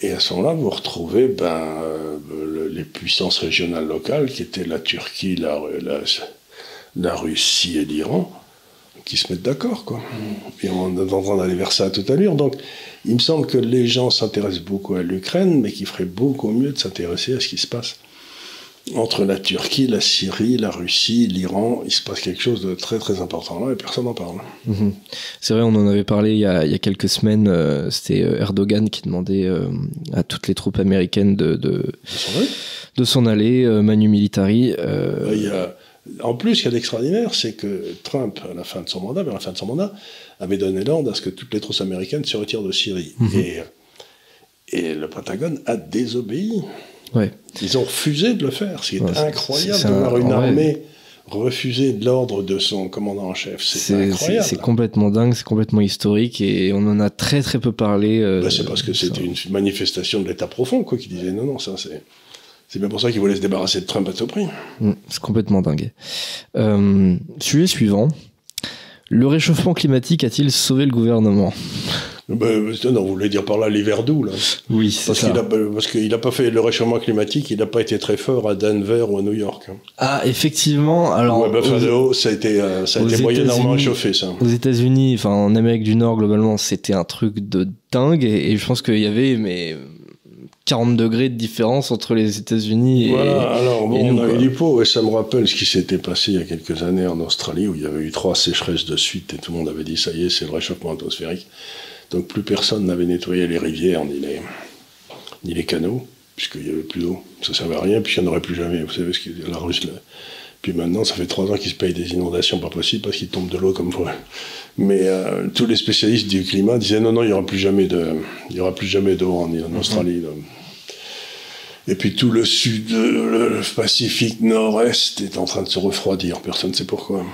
Et à ce moment-là, vous retrouvez ben, euh, les puissances régionales locales, qui étaient la Turquie, la, la, la Russie et l'Iran, qui se mettent d'accord, quoi. Et on est en train d'aller vers ça à toute allure. Donc, il me semble que les gens s'intéressent beaucoup à l'Ukraine, mais qu'il ferait beaucoup mieux de s'intéresser à ce qui se passe entre la Turquie, la Syrie, la Russie, l'Iran. Il se passe quelque chose de très très important là et personne n'en parle. Mhm. C'est vrai, on en avait parlé il y a, il y a quelques semaines. euh, C'était euh, Erdogan qui demandait euh, à toutes les troupes américaines de, de, s'en aller, euh, Manu Militari. Il y a- En plus, ce qu'il y a d'extraordinaire, c'est que Trump, à la fin de son mandat, vers la fin de son mandat, avait donné l'ordre à ce que toutes les troupes américaines se retirent de Syrie. Mhm. et, et le Pentagone a désobéi. Ouais. Ils ont refusé de le faire. C'est Ouais, incroyable de un- voir une armée refuser l'ordre de son commandant en chef. C'est incroyable. c'est complètement dingue, c'est complètement historique et on en a très très peu parlé. euh, Bah, c'est parce que c'était une manifestation de l'État profond, quoi, qui disait non, non, ça c'est. C'est bien pour ça qu'ils voulaient se débarrasser de Trump à tout prix. Mm, C'est complètement dingue. Euh, sujet suivant. Le réchauffement climatique a-t-il sauvé le gouvernement? Bah, non, vous voulez dire par là l'hiver doux, là. Oui, c'est Parce qu'il a, parce qu'il n'a pas fait le réchauffement climatique, il n'a pas été très fort à Denver ou à New York. hein. Ah, effectivement. Alors, Ouais, aux- Buffalo, ça a été, euh, ça a été moyennement réchauffé, ça. aux États-Unis, enfin en Amérique du Nord globalement, c'était un truc de dingue et, et je pense qu'il y avait mais 40 degrés de différence entre les États-Unis et Voilà, alors bon, et nous, on a quoi. eu l'hypo, et ça me rappelle ce qui s'était passé il y a quelques années en Australie, où il y avait eu trois sécheresses de suite, et tout le monde avait dit, ça y est, c'est le réchauffement atmosphérique. Donc plus personne n'avait nettoyé les rivières, ni les, ni les canaux, puisqu'il n'y avait plus d'eau. Ça ne servait à rien, puisqu'il n'y en aurait plus jamais. Vous savez ce que la Russe... là. Puis maintenant, ça fait trois ans qu'ils se payent des inondations pas possibles, parce qu'ils tombent de l'eau comme fois. Mais euh, tous les spécialistes du climat disaient, non, non, il n'y aura plus jamais de, il y aura plus jamais d'eau en, en Australie. là. Et puis tout le sud, le Pacifique nord-est est en train de se refroidir. Personne ne sait pourquoi.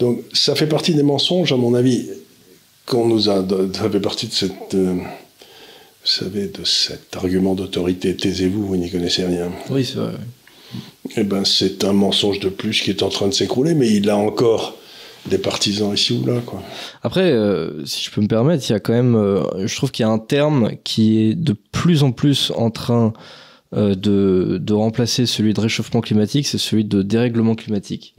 Donc ça fait partie des mensonges, à mon avis, qu'on nous a. Ça fait partie de cette. euh, vous savez, de cet argument d'autorité. Taisez-vous, vous n'y connaissez rien. Oui, c'est vrai. Eh ben, c'est un mensonge de plus qui est en train de s'écrouler, mais il a encore des partisans ici ou là, quoi. Après, euh, si je peux me permettre, il y a quand même, euh, je trouve qu'il y a un terme qui est de plus en plus en train euh, de, de remplacer celui de réchauffement climatique, c'est celui de dérèglement climatique.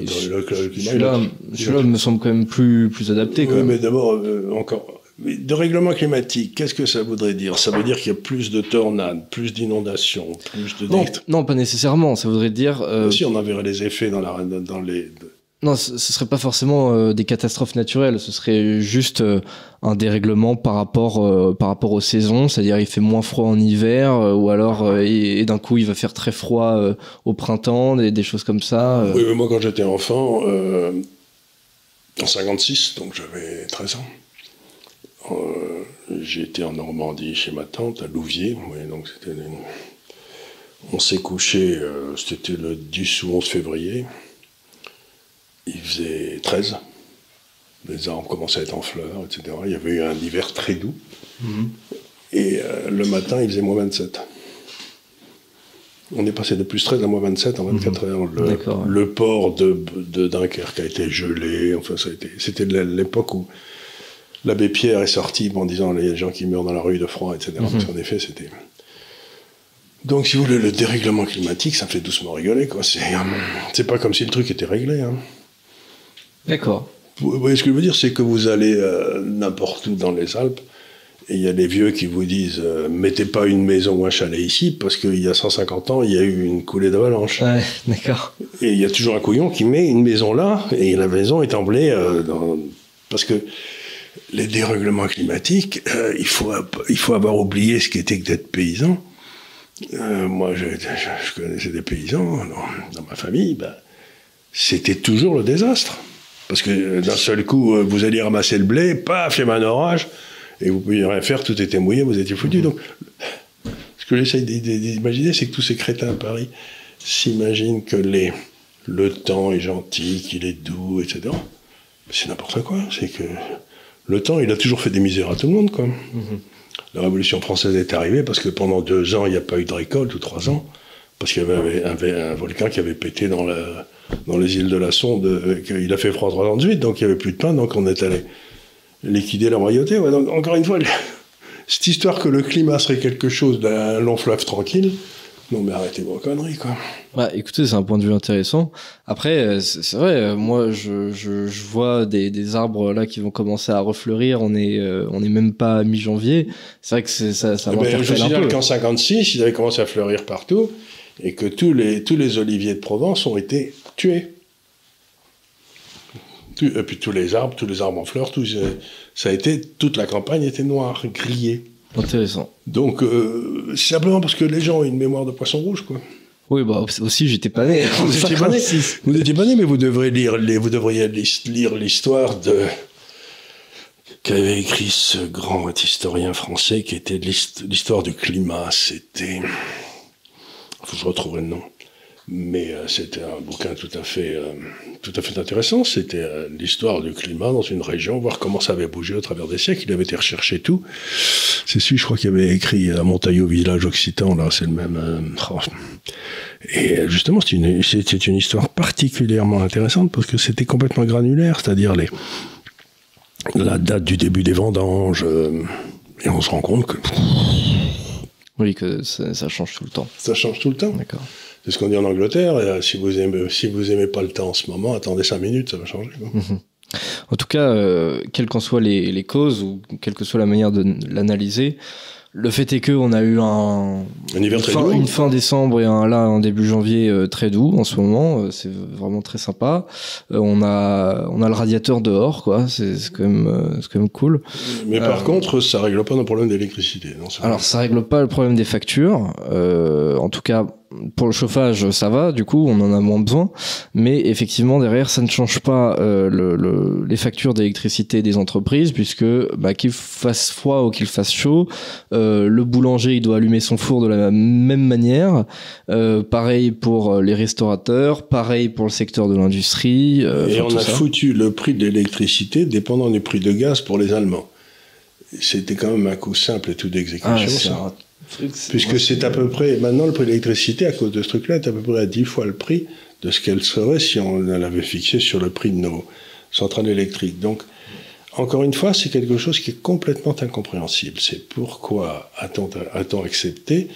Le- climat, Celui-là, celui-là me semble quand même plus, plus adapté. quand Oui, même. mais d'abord, euh, encore. mais De règlement climatique, qu'est-ce que ça voudrait dire? Ça veut dire qu'il y a plus de tornades, plus d'inondations, plus de Non, non, pas nécessairement. Ça voudrait dire. euh, Si on en verrait les effets dans, la, dans les. Non, ce, ce serait pas forcément euh, des catastrophes naturelles. Ce serait juste euh, un dérèglement par rapport euh, par rapport aux saisons. C'est-à-dire, il fait moins froid en hiver, ou alors et, d'un coup, il va faire très froid au printemps, des, des choses comme ça. Oui, mais moi, quand j'étais enfant, en 56, donc j'avais 13 ans, euh, j'étais en Normandie chez ma tante, à Louviers. donc c'était On s'est couché, c'était le 10 ou 11 février. Il faisait 13. Les arbres commençaient à être en fleurs, etc. Il y avait eu un hiver très doux. Et euh, le matin, il faisait moins 27. On est passé de plus 13 à moins 27 en 24 heures. Le, D'accord, ouais. le port de, de Dunkerque a été gelé. Enfin, ça a été, c'était l'époque où l'abbé Pierre est sorti en disant les gens qui meurent dans la rue de froid, etc. Parce qu'en effet, c'était. Donc, si vous voulez, le dérèglement climatique, ça me fait doucement rigoler. Quoi. C'est, euh, c'est pas comme si le truc était réglé. hein. D'accord. Vous voyez ce que je veux dire C'est que vous allez euh, n'importe où dans les Alpes, et il y a des vieux qui vous disent euh, mettez pas une maison ou un chalet ici, parce qu'il y a 150 ans, il y a eu une coulée d'avalanche. Ouais, d'accord. Et il y a toujours un couillon qui met une maison là, et la maison est emblée euh, dans... Parce que les dérèglements climatiques, euh, il, faut, il faut avoir oublié ce qu'était que d'être paysan. Moi, je, je- je connaissais des paysans dans, dans ma famille, ben, c'était toujours le désastre. Parce que euh, d'un seul coup, euh, vous alliez ramasser le blé, paf, il y avait un orage, et vous ne pouviez rien faire, tout était mouillé, vous étiez foutu. Donc, ce que d'i- d'imaginer, c'est que tous ces crétins à Paris s'imaginent que les, le temps est gentil, qu'il est doux, etc. C'est n'importe quoi. C'est que le temps, il a toujours fait des misères à tout le monde, quoi. La Révolution française est arrivée parce que pendant deux ans, il n'y a pas eu de récolte, ou trois ans, parce qu'il y avait un volcan qui avait pété dans, la, dans les îles de la Sonde, euh, qu'il a fait froid trois ans de suite, donc il n'y avait plus de pain, donc on est allé liquider la royauté. Ouais, donc, encore une fois, cette histoire que le climat serait quelque chose d'un long fleuve tranquille, Non, mais arrêtez vos conneries, quoi. Bah, écoutez, c'est un point de vue intéressant. Après, euh, c'est vrai, euh, moi, je, je, je vois des, des arbres là qui vont commencer à refleurir. On est, euh, on est même pas à mi-janvier. C'est vrai que ça, ça Eh ben, je signale qu'en 56, ils avaient commencé à fleurir partout et que tous les, tous les oliviers de Provence ont été tués. Tu- Et puis tous les arbres, tous les arbres en fleurs, tous, euh, ça a été, toute la campagne était noire, grillée. Intéressant. Donc, euh, c'est simplement parce que les gens ont une mémoire de poisson rouge, quoi. Oui, bah aussi, j'étais pas né. Vous étiez pas né, 56. vous étiez pas né, mais vous devrez lire, les- vous devriez lire l'histoire de qu'avait écrit ce grand historien français qui était l'histoire du climat. C'était, faut que je retrouverai le nom, mais euh, c'était un bouquin tout à fait, euh, tout à fait intéressant. C'était euh, l'histoire du climat dans une région, voir comment ça avait bougé au travers des siècles. Il avait été recherché tout. C'est celui, je crois, qui avait écrit à Montaillot, village occitan. Là, c'est le même. oh. Et justement, c'est une, une histoire particulièrement intéressante parce que c'était complètement granulaire, c'est-à-dire les, la date du début des vendanges. et on se rend compte que Oui, que ça, ça change tout le temps. ça change tout le temps. D'accord. C'est ce qu'on dit en Angleterre. et, euh, si vous aimez, si vous aimez pas le temps en ce moment, attendez cinq minutes, ça va changer. quoi. En tout cas, euh, quelles qu'en soient les, les causes ou quelle que soit la manière de l'analyser, le fait est que on a eu un, Un hiver une, très fin, doux. une fin décembre et un là un début janvier euh, très doux en ce moment. euh, c'est vraiment très sympa. On a on a le radiateur dehors, quoi. C'est quand même c'est quand même cool. Mais par contre, ça règle pas nos problèmes d'électricité. Alors ça règle pas le problème des factures. En tout cas, pour le chauffage, ça va. Du coup, on en a moins besoin. Mais effectivement, derrière, ça ne change pas euh, le, le- les factures d'électricité des entreprises, puisque bah, qu'il fasse froid ou qu'il fasse chaud, euh, le boulanger il doit allumer son four de la même manière. Euh, pareil pour euh, les restaurateurs, pareil pour le secteur de l'industrie. euh, Et on a ça. foutu le prix de l'électricité dépendant du prix de gaz pour les Allemands. C'était quand même un coup simple et tout d'exécution. Ah, truc, Puisque c'est à peu près, maintenant le prix de l'électricité, à cause de ce truc-là, est à peu près à 10 fois le prix de ce qu'elle serait si on l'avait fixé sur le prix de nos centrales électriques. Donc, encore une fois, c'est quelque chose qui est complètement incompréhensible. C'est pourquoi a-t-on a-t-on accepté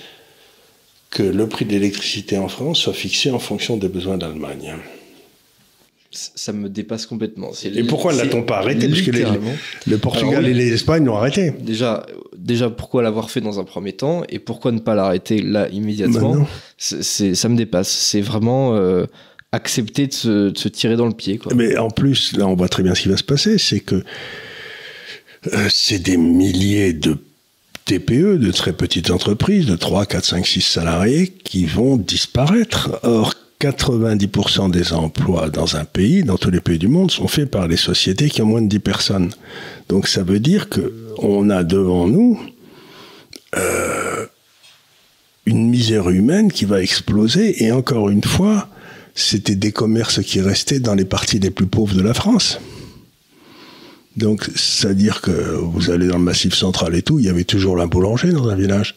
que le prix de l'électricité en France soit fixé en fonction des besoins d'Allemagne? Ça me dépasse complètement. C'est Et pourquoi ne l'a-t-on pas arrêté? Parce que les- Le Portugal Alors et les Espagnes l'ont arrêté. Déjà, déjà, pourquoi l'avoir fait dans un premier temps et pourquoi ne pas l'arrêter là immédiatement c'est- Ça me dépasse. C'est vraiment euh, accepter de se, de se tirer dans le pied. Quoi. Mais en plus, là, on voit très bien ce qui va se passer, c'est que euh, c'est des milliers de TPE, de très petites entreprises, de 3, 4, 5, 6 salariés, qui vont disparaître. Or, 90% des emplois dans un pays, dans tous les pays du monde, sont faits par les sociétés qui ont moins de 10 personnes. Donc ça veut dire que on a devant nous euh, une misère humaine qui va exploser. Et encore une fois, c'était des commerces qui restaient dans les parties les plus pauvres de la France. Donc, c'est-à-dire que vous allez dans le massif central et tout, il y avait toujours un boulanger dans un village.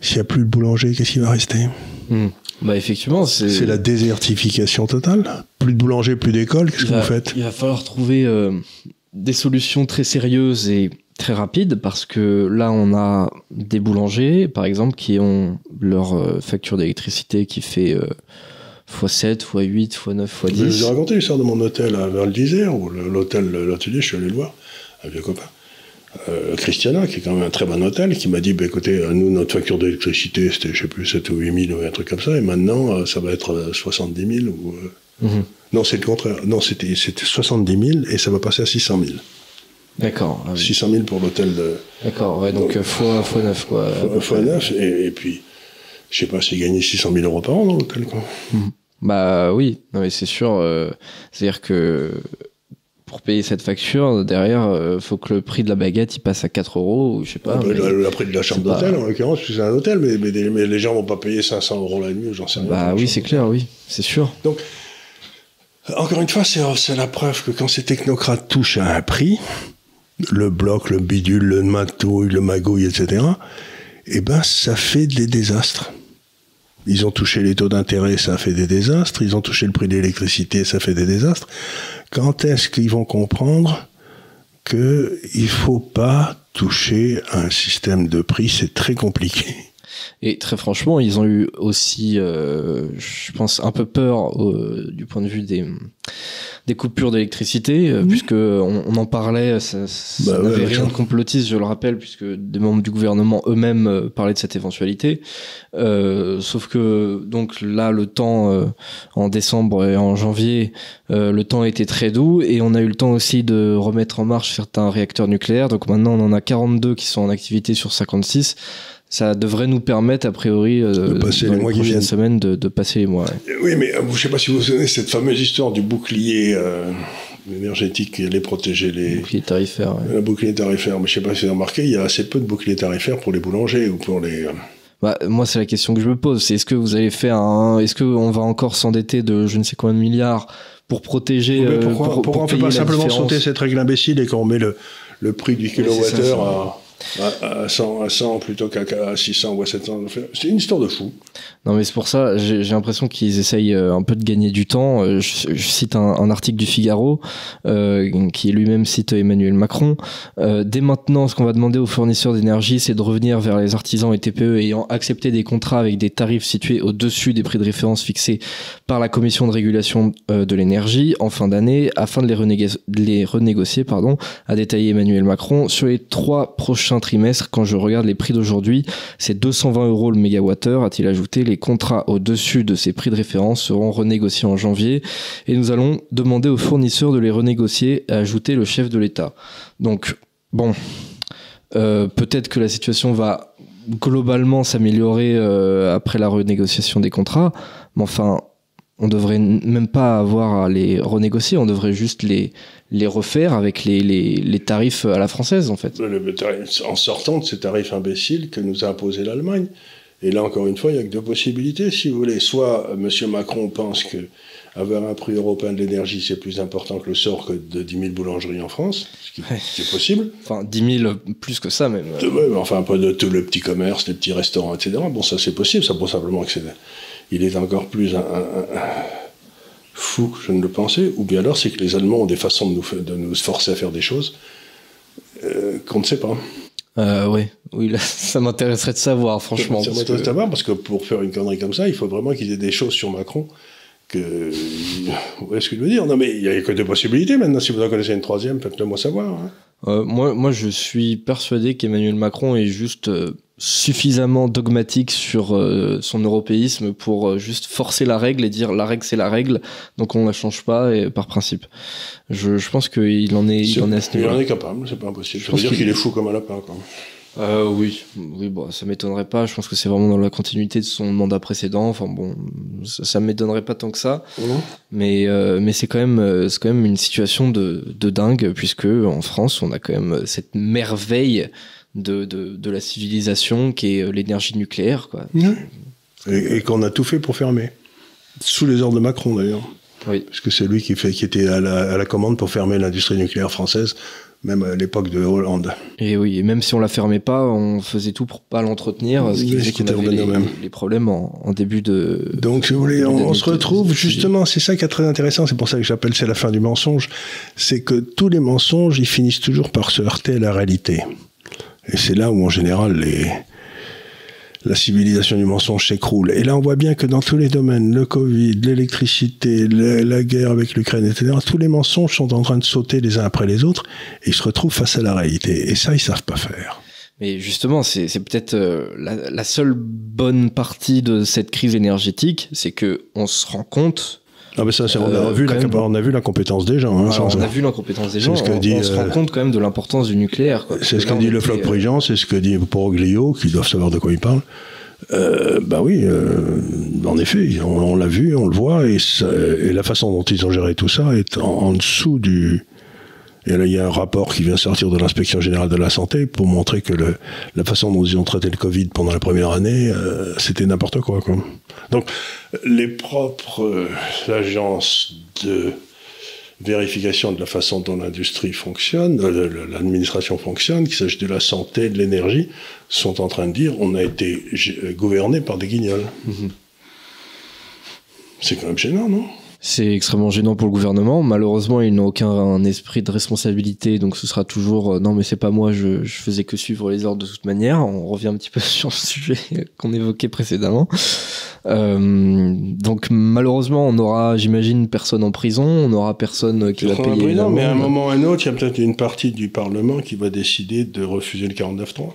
S'il n'y a plus de boulanger, qu'est-ce qui va rester? Hmm. Bah effectivement, c'est. La désertification totale. Plus de boulanger, plus d'école, qu'est-ce que vous faites il va falloir trouver euh, des solutions très sérieuses et très rapides parce que là, on a des boulangers, par exemple, qui ont leur euh, facture d'électricité qui fait euh, x7, x8, x9, Je vous ai x10. raconté l'histoire de mon hôtel à Val d'Isère, où le- l'hôtel, l'hôtelier, je suis allé le voir, un vieux copain. Euh, Christiana, qui est quand même un très bon hôtel, qui m'a dit, bah, écoutez, euh, nous, notre facture d'électricité, c'était, je sais plus, 7 ou 8 000 ou un truc comme ça, et maintenant, euh, ça va être euh, 70 000 ou... euh, Mhm. Non, c'est le contraire. Non, c'était, c'était 70 000 et ça va passer à 600 000. D'accord. ah oui. 600 000 pour l'hôtel de D'accord, ouais, donc euh, fois, fois 9, quoi. fois près. 9, et, et puis, je sais pas, c'est gagné 600 000 euros par an dans l'hôtel, quoi. Bah oui, non mais c'est sûr. C'est-à-dire que pour payer cette facture, derrière, euh, faut que le prix de la baguette il passe à 4 euros, ou je sais pas. Bah, mais- le, prix de la chambre pas- d'hôtel, en l'occurrence, parce que c'est un hôtel, mais, mais, des- mais les gens vont pas payer 500 euros la nuit, j'en sais rien. Bah oui, c'est clair, oui, c'est sûr. Encore une fois, c'est c'est la preuve que quand ces technocrates touchent à un prix, le bloc, le bidule, le matouille, le magouille, etc., eh ben, ça fait des désastres. Ils ont touché les taux d'intérêt, ça fait des désastres. Ils ont touché le prix de l'électricité, ça fait des désastres. Quand est-ce qu'ils vont comprendre que il faut pas toucher un système de prix? C'est très compliqué. Et très franchement, ils ont eu aussi, euh, je pense, un peu peur du point de vue des, des coupures d'électricité, euh, puisque on, on, en parlait, ça, ça bah n'avait rien de complotiste, je le rappelle, puisque des membres du gouvernement eux-mêmes euh, parlaient de cette éventualité. Euh, sauf que donc là, le temps euh, en décembre et en janvier, le temps était très doux et on a eu le temps aussi de remettre en marche certains réacteurs nucléaires. Donc maintenant, on en a 42 qui sont en activité sur 56 ça devrait nous permettre, a priori, euh, de passer les, mois qui viennent. semaines, de, de, passer les mois. Oui, mais euh, je ne sais pas si vous vous souvenez cette fameuse histoire du bouclier euh, énergétique qui allait protéger les. Bouclier tarifaire. Le bouclier tarifaire. Mais je ne sais pas si vous avez remarqué, il y a assez peu de boucliers tarifaires pour les boulangers ou pour les. Bah, moi, c'est la question que je me pose. C'est est-ce que vous allez faire un. Est-ce qu'on va encore s'endetter de je ne sais combien de milliards pour protéger. pourquoi, pourquoi on ne peut pas simplement sauter cette règle imbécile et qu'on met le, le prix du kilowattheure à à, 100, à 100 plutôt qu'à 600 ou à 700. C'est une histoire de fou. Non, mais c'est pour ça, j'ai l'impression qu'ils essayent euh, un peu de gagner du temps. Euh, je, cite un, article du Figaro euh, qui lui-même cite Emmanuel Macron. dès maintenant, ce qu'on va demander aux fournisseurs d'énergie, c'est de revenir vers les artisans et TPE ayant accepté des contrats avec des tarifs situés au-dessus des prix de référence fixés par la Commission de régulation de l'énergie en fin d'année, afin de les, renégocier, pardon, a détaillé Emmanuel Macron sur les trois prochains trimestre, quand je regarde les prix d'aujourd'hui, c'est 220 euros le mégawattheure, a-t-il ajouté. Les contrats au-dessus de ces prix de référence seront renégociés en janvier et nous allons demander aux fournisseurs de les renégocier, a ajouté le chef de l'État. Donc, bon, euh, peut-être que la situation va globalement s'améliorer euh, après la renégociation des contrats, mais enfin, on devrait même pas avoir à les renégocier, on devrait juste les, les refaire avec les, les, les tarifs à la française, en fait. en sortant de ces tarifs imbéciles que nous a imposé l'Allemagne. Et là, encore une fois, il n'y a que deux possibilités, si vous voulez. Soit euh, M. Macron pense que avoir un prix européen de l'énergie, c'est plus important que le sort que de 10 000 boulangeries en France, ce qui, est possible. Enfin, 10 000, plus que ça même. Ouais, enfin, pas de tout le petit commerce, les petits restaurants, etc. Bon, ça c'est possible, ça pour simplement que c'est il est encore plus un, fou que je ne le pensais, ou bien alors c'est que les Allemands ont des façons de nous, de nous forcer à faire des choses euh, qu'on ne sait pas. Euh, oui, oui ça m'intéresserait de savoir, franchement. Ça m'intéresserait de savoir, parce que pour faire une connerie comme ça, il faut vraiment qu'ils aient des choses sur Macron que. Vous voyez ce que je veux dire? Non, mais il n'y a que deux possibilités maintenant. Si vous en connaissez une troisième, faites-le moi savoir. Hein. Euh, moi, moi, je suis persuadé qu'Emmanuel Macron est juste euh, suffisamment dogmatique sur euh, son européisme pour euh, juste forcer la règle et dire la règle c'est la règle, donc on la change pas et par principe. Je, je pense qu'il en est, il en est à ce niveau. Il en est capable, c'est pas impossible. Je, veux dire qu'il est fou comme un lapin. Quoi. Euh, oui, oui, bon, ça m'étonnerait pas. Je pense que c'est vraiment dans la continuité de son mandat précédent. Enfin bon, ça, ça m'étonnerait pas tant que ça. Mmh. Mais euh, mais c'est quand même c'est quand même une situation de de dingue puisque en France on a quand même cette merveille de, de, de la civilisation qui est euh, l'énergie nucléaire. Quoi. Et, qu'on a tout fait pour fermer. Sous les ordres de Macron d'ailleurs. Oui. Parce que c'est lui qui, fait, qui était à la, à la commande pour fermer l'industrie nucléaire française même à l'époque de Hollande. Et oui, et même si on la fermait pas, on faisait tout pour pas l'entretenir, ce qui faisait qu'on avait les, les, problèmes en, en, début de. Donc, si vous voulez, on, se retrouve justement, c'est ça qui est très intéressant, c'est pour ça que j'appelle c'est la fin du mensonge, c'est que tous les mensonges, ils finissent toujours par se heurter à la réalité. Et c'est là où, en général, la civilisation du mensonge s'écroule. Et là, on voit bien que dans tous les domaines, le Covid, l'électricité, la guerre avec l'Ukraine, etc., tous les mensonges sont en train de sauter les uns après les autres et ils se retrouvent face à la réalité. Et ça, ils savent pas faire. Mais justement, c'est peut-être euh, la, la, seule bonne partie de cette crise énergétique, c'est que on se rend compte ah mais ça, on, a vu la, on a vu l'incompétence des gens. Hein, on a vu l'incompétence des gens. Ce que on, dit, on, se rend euh, compte quand même de l'importance du nucléaire. C'est ce que dit le Floc Prigent, c'est ce que dit Poroglio, qui doivent savoir de quoi il parle. Euh, bah oui, euh, en effet, on, l'a vu, on le voit, et, et, la façon dont ils ont géré tout ça est en, en dessous du, et là, il y a un rapport qui vient sortir de l'inspection générale de la santé pour montrer que le, la façon dont ils ont traité le Covid pendant la première année, euh, c'était n'importe quoi, quoi. Donc, les propres euh, agences de vérification de la façon dont l'industrie fonctionne, euh, l'administration fonctionne, qu'il s'agisse de la santé, de l'énergie, sont en train de dire on a été gouverné par des guignols. Mm-hmm. C'est quand même gênant, non? C'est extrêmement gênant pour le gouvernement. Malheureusement, ils n'ont aucun esprit de responsabilité, donc ce sera toujours euh, non, mais c'est pas moi, je, je, faisais que suivre les ordres de toute manière. On revient un petit peu sur le sujet qu'on évoquait précédemment. Euh, donc malheureusement, on aura, j'imagine, personne en prison, on aura personne qui va payer. Prison, mais à un moment ou à un autre, il y a peut-être une partie du Parlement qui va décider de refuser le 49.3.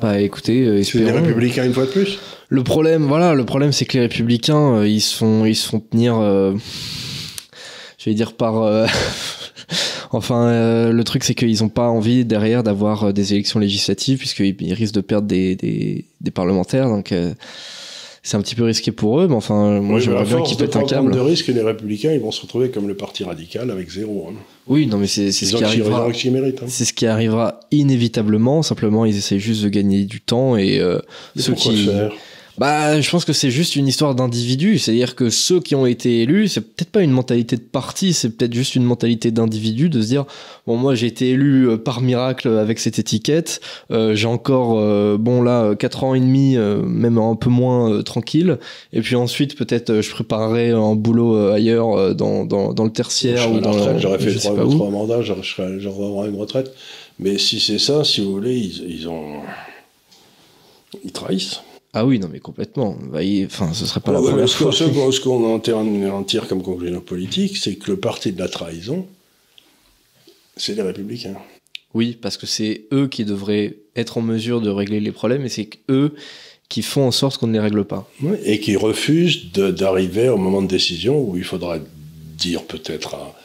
Bah écoutez, euh, c'est les républicains une fois de plus? Le problème, voilà, le problème c'est que les républicains, euh, ils se font, ils se font tenir, euh, je vais dire par, euh, enfin, euh, le truc c'est qu'ils ont pas envie derrière d'avoir des élections législatives puisqu'ils ils risquent de perdre des, des, des parlementaires, donc c'est un petit peu risqué pour eux, mais enfin, moi Oui, j'aimerais bien qu'ils pètent un câble. de risques, les républicains, ils vont se retrouver comme le parti radical avec zéro. Hein. Oui, non, mais c'est ce qui arrivera. Hein. C'est ce qui arrivera inévitablement. Simplement, ils essaient juste de gagner du temps et euh, ceux qui. faire? Bah, je pense que c'est juste une histoire d'individu. C'est-à-dire que ceux qui ont été élus, c'est peut-être pas une mentalité de parti, c'est peut-être juste une mentalité d'individu de se dire bon, moi j'ai été élu euh, par miracle avec cette étiquette. euh, j'ai encore euh, bon là euh, quatre ans et demi, euh, même un peu moins euh, tranquille. Et puis ensuite peut-être euh, je préparerai un boulot euh, ailleurs euh, dans, dans, dans le tertiaire ou la dans j'aurais fait trois, trois mandats, j'aurais j'aurais une retraite. Mais si c'est ça, si vous voulez, ils, ils ont. Ils trahissent. Ah oui, non mais complètement. Bah, il- Enfin, ce serait pas la Ouais, première fois. ce ce qu'on en en tire comme conclusion politique, c'est que le parti de la trahison, c'est les républicains. Oui, parce que c'est eux qui devraient être en mesure de régler les problèmes et c'est eux qui font en sorte qu'on ne les règle pas. Et qui refusent d'arriver au moment de décision où il faudra dire peut-être à,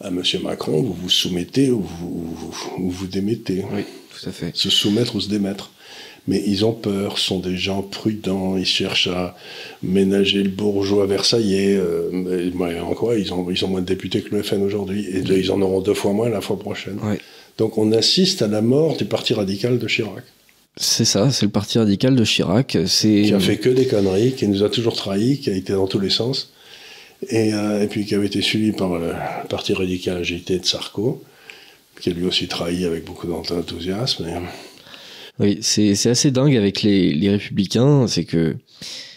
à M. Macron, vous vous soumettez ou vous, ou vous démettez. Oui, tout à fait. Se soumettre ou se démettre. Mais ils ont peur, sont des gens prudents, ils cherchent à ménager le bourgeois versaillais. euh, mais, mais en quoi ils ont, ils ont moins de députés que le FN aujourd'hui. Et ils en auront deux fois moins la fois prochaine. Ouais. Donc on assiste à la mort du parti radical de Chirac, C'est ça, c'est le parti radical de Chirac. Qui a fait que des conneries, qui nous a toujours trahis, qui a été dans tous les sens. Et, euh, et puis qui avait été suivi par le parti radical agité de Sarko, qui a lui aussi trahi avec beaucoup d'enthousiasme. Et, Oui, c'est assez dingue avec les, les républicains, c'est que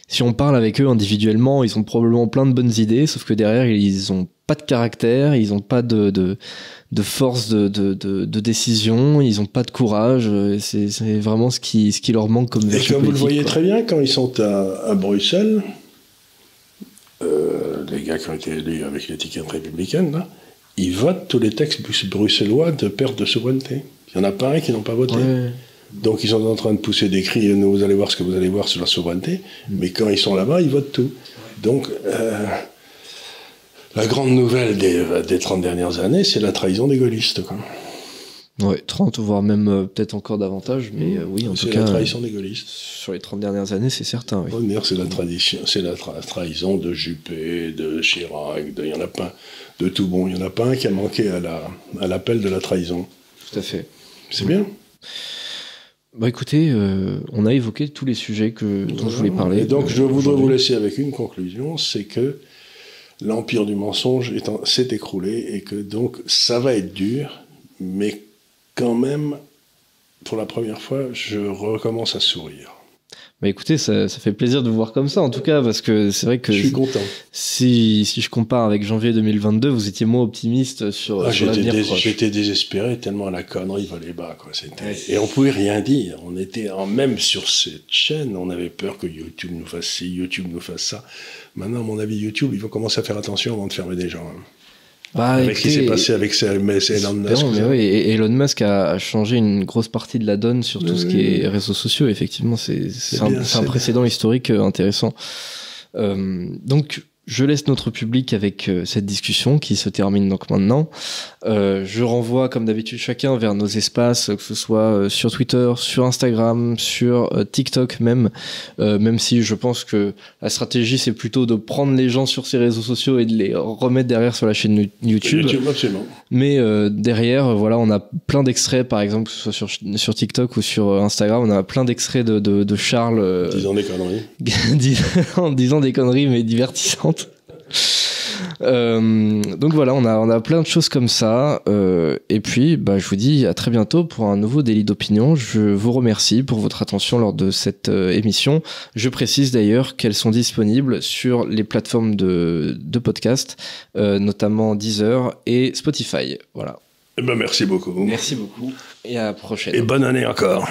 si on parle avec eux individuellement, ils ont probablement plein de bonnes idées, sauf que derrière, ils ont pas de caractère, ils ont pas de, de, de force de, de, de, décision, ils ont pas de courage, c'est vraiment ce qui, ce qui leur manque comme Et comme vous le voyez quoi. très bien, quand ils sont à, à Bruxelles, euh, les gars qui ont été élus avec l'étiquette républicaine, là, ils votent tous les textes bruxellois de perte de souveraineté. Il n'y en a pas un qui n'ont pas voté. Ouais. Donc ils sont en train de pousser des cris, euh, vous allez voir ce que vous allez voir sur la souveraineté, mais quand ils sont là-bas, ils votent tout. Donc euh, la grande nouvelle des, des 30 dernières années, c'est la trahison des gaullistes. quoi. Ouais, 30, voire même euh, peut-être encore davantage, mais euh, oui, en tout C'est cas, la euh, trahison des gaullistes. sur les 30 dernières années, c'est certain, oui. C'est la tradition, c'est la tra- trahison de Juppé, de Chirac, de, il y en a pas, de tout bon. Il y en a pas un qui a manqué à la, à l'appel de la trahison. Tout à fait. C'est bien. Bah écoutez, euh, on a évoqué tous les sujets que, dont je voulais parler. Et donc, euh, je voudrais vous laisser avec une conclusion, c'est que l'empire du mensonge est en- s'est écroulé et que donc ça va être dur, mais quand même, pour la première fois, je recommence à sourire. Bah écoutez, ça, ça fait plaisir de vous voir comme ça, en tout cas, parce que c'est vrai que Je suis content. si, si je compare avec janvier 2022, vous étiez moins optimiste sur, Ah, sur J'étais dés- j'étais désespéré tellement la connerie valait bas. Quoi. C'était- Ouais. Et on pouvait rien dire. On était en, même sur cette chaîne, on avait peur que YouTube nous fasse ci, YouTube nous fasse ça. Maintenant, à mon avis, YouTube, il faut commencer à faire attention avant de fermer des gens. hein. Bah, Avec ce qui s'est passé avec Elon Musk. mais oui, et Elon Musk a, changé une grosse partie de la donne sur tout Oui, ce qui est réseaux sociaux. Effectivement, c'est un, un précédent historique euh, intéressant. Euh, donc, je laisse notre public avec euh, cette discussion qui se termine donc maintenant. Euh, je renvoie, comme d'habitude, chacun vers nos espaces, que ce soit euh, sur Twitter, sur Instagram, sur euh, TikTok même. Euh, même si je pense que la stratégie, c'est plutôt de prendre les gens sur ces réseaux sociaux et de les remettre derrière sur la chaîne YouTube. YouTube, absolument. Mais euh, derrière, voilà, on a plein d'extraits, par exemple, que ce soit sur, sur TikTok ou sur Instagram, on a plein d'extraits de, de, de Charles Disons des conneries. dis- en disant des conneries mais divertissantes. Euh, donc voilà, on a, on a plein de choses comme ça. Euh, et puis, bah, je vous dis à très bientôt pour un nouveau délit d'opinion. Je vous remercie pour votre attention lors de cette euh, émission. Je précise d'ailleurs qu'elles sont disponibles sur les plateformes de, de podcast, euh, notamment Deezer et Spotify. Voilà. Eh ben, merci beaucoup. Merci beaucoup et à la prochaine. Et bonne année encore.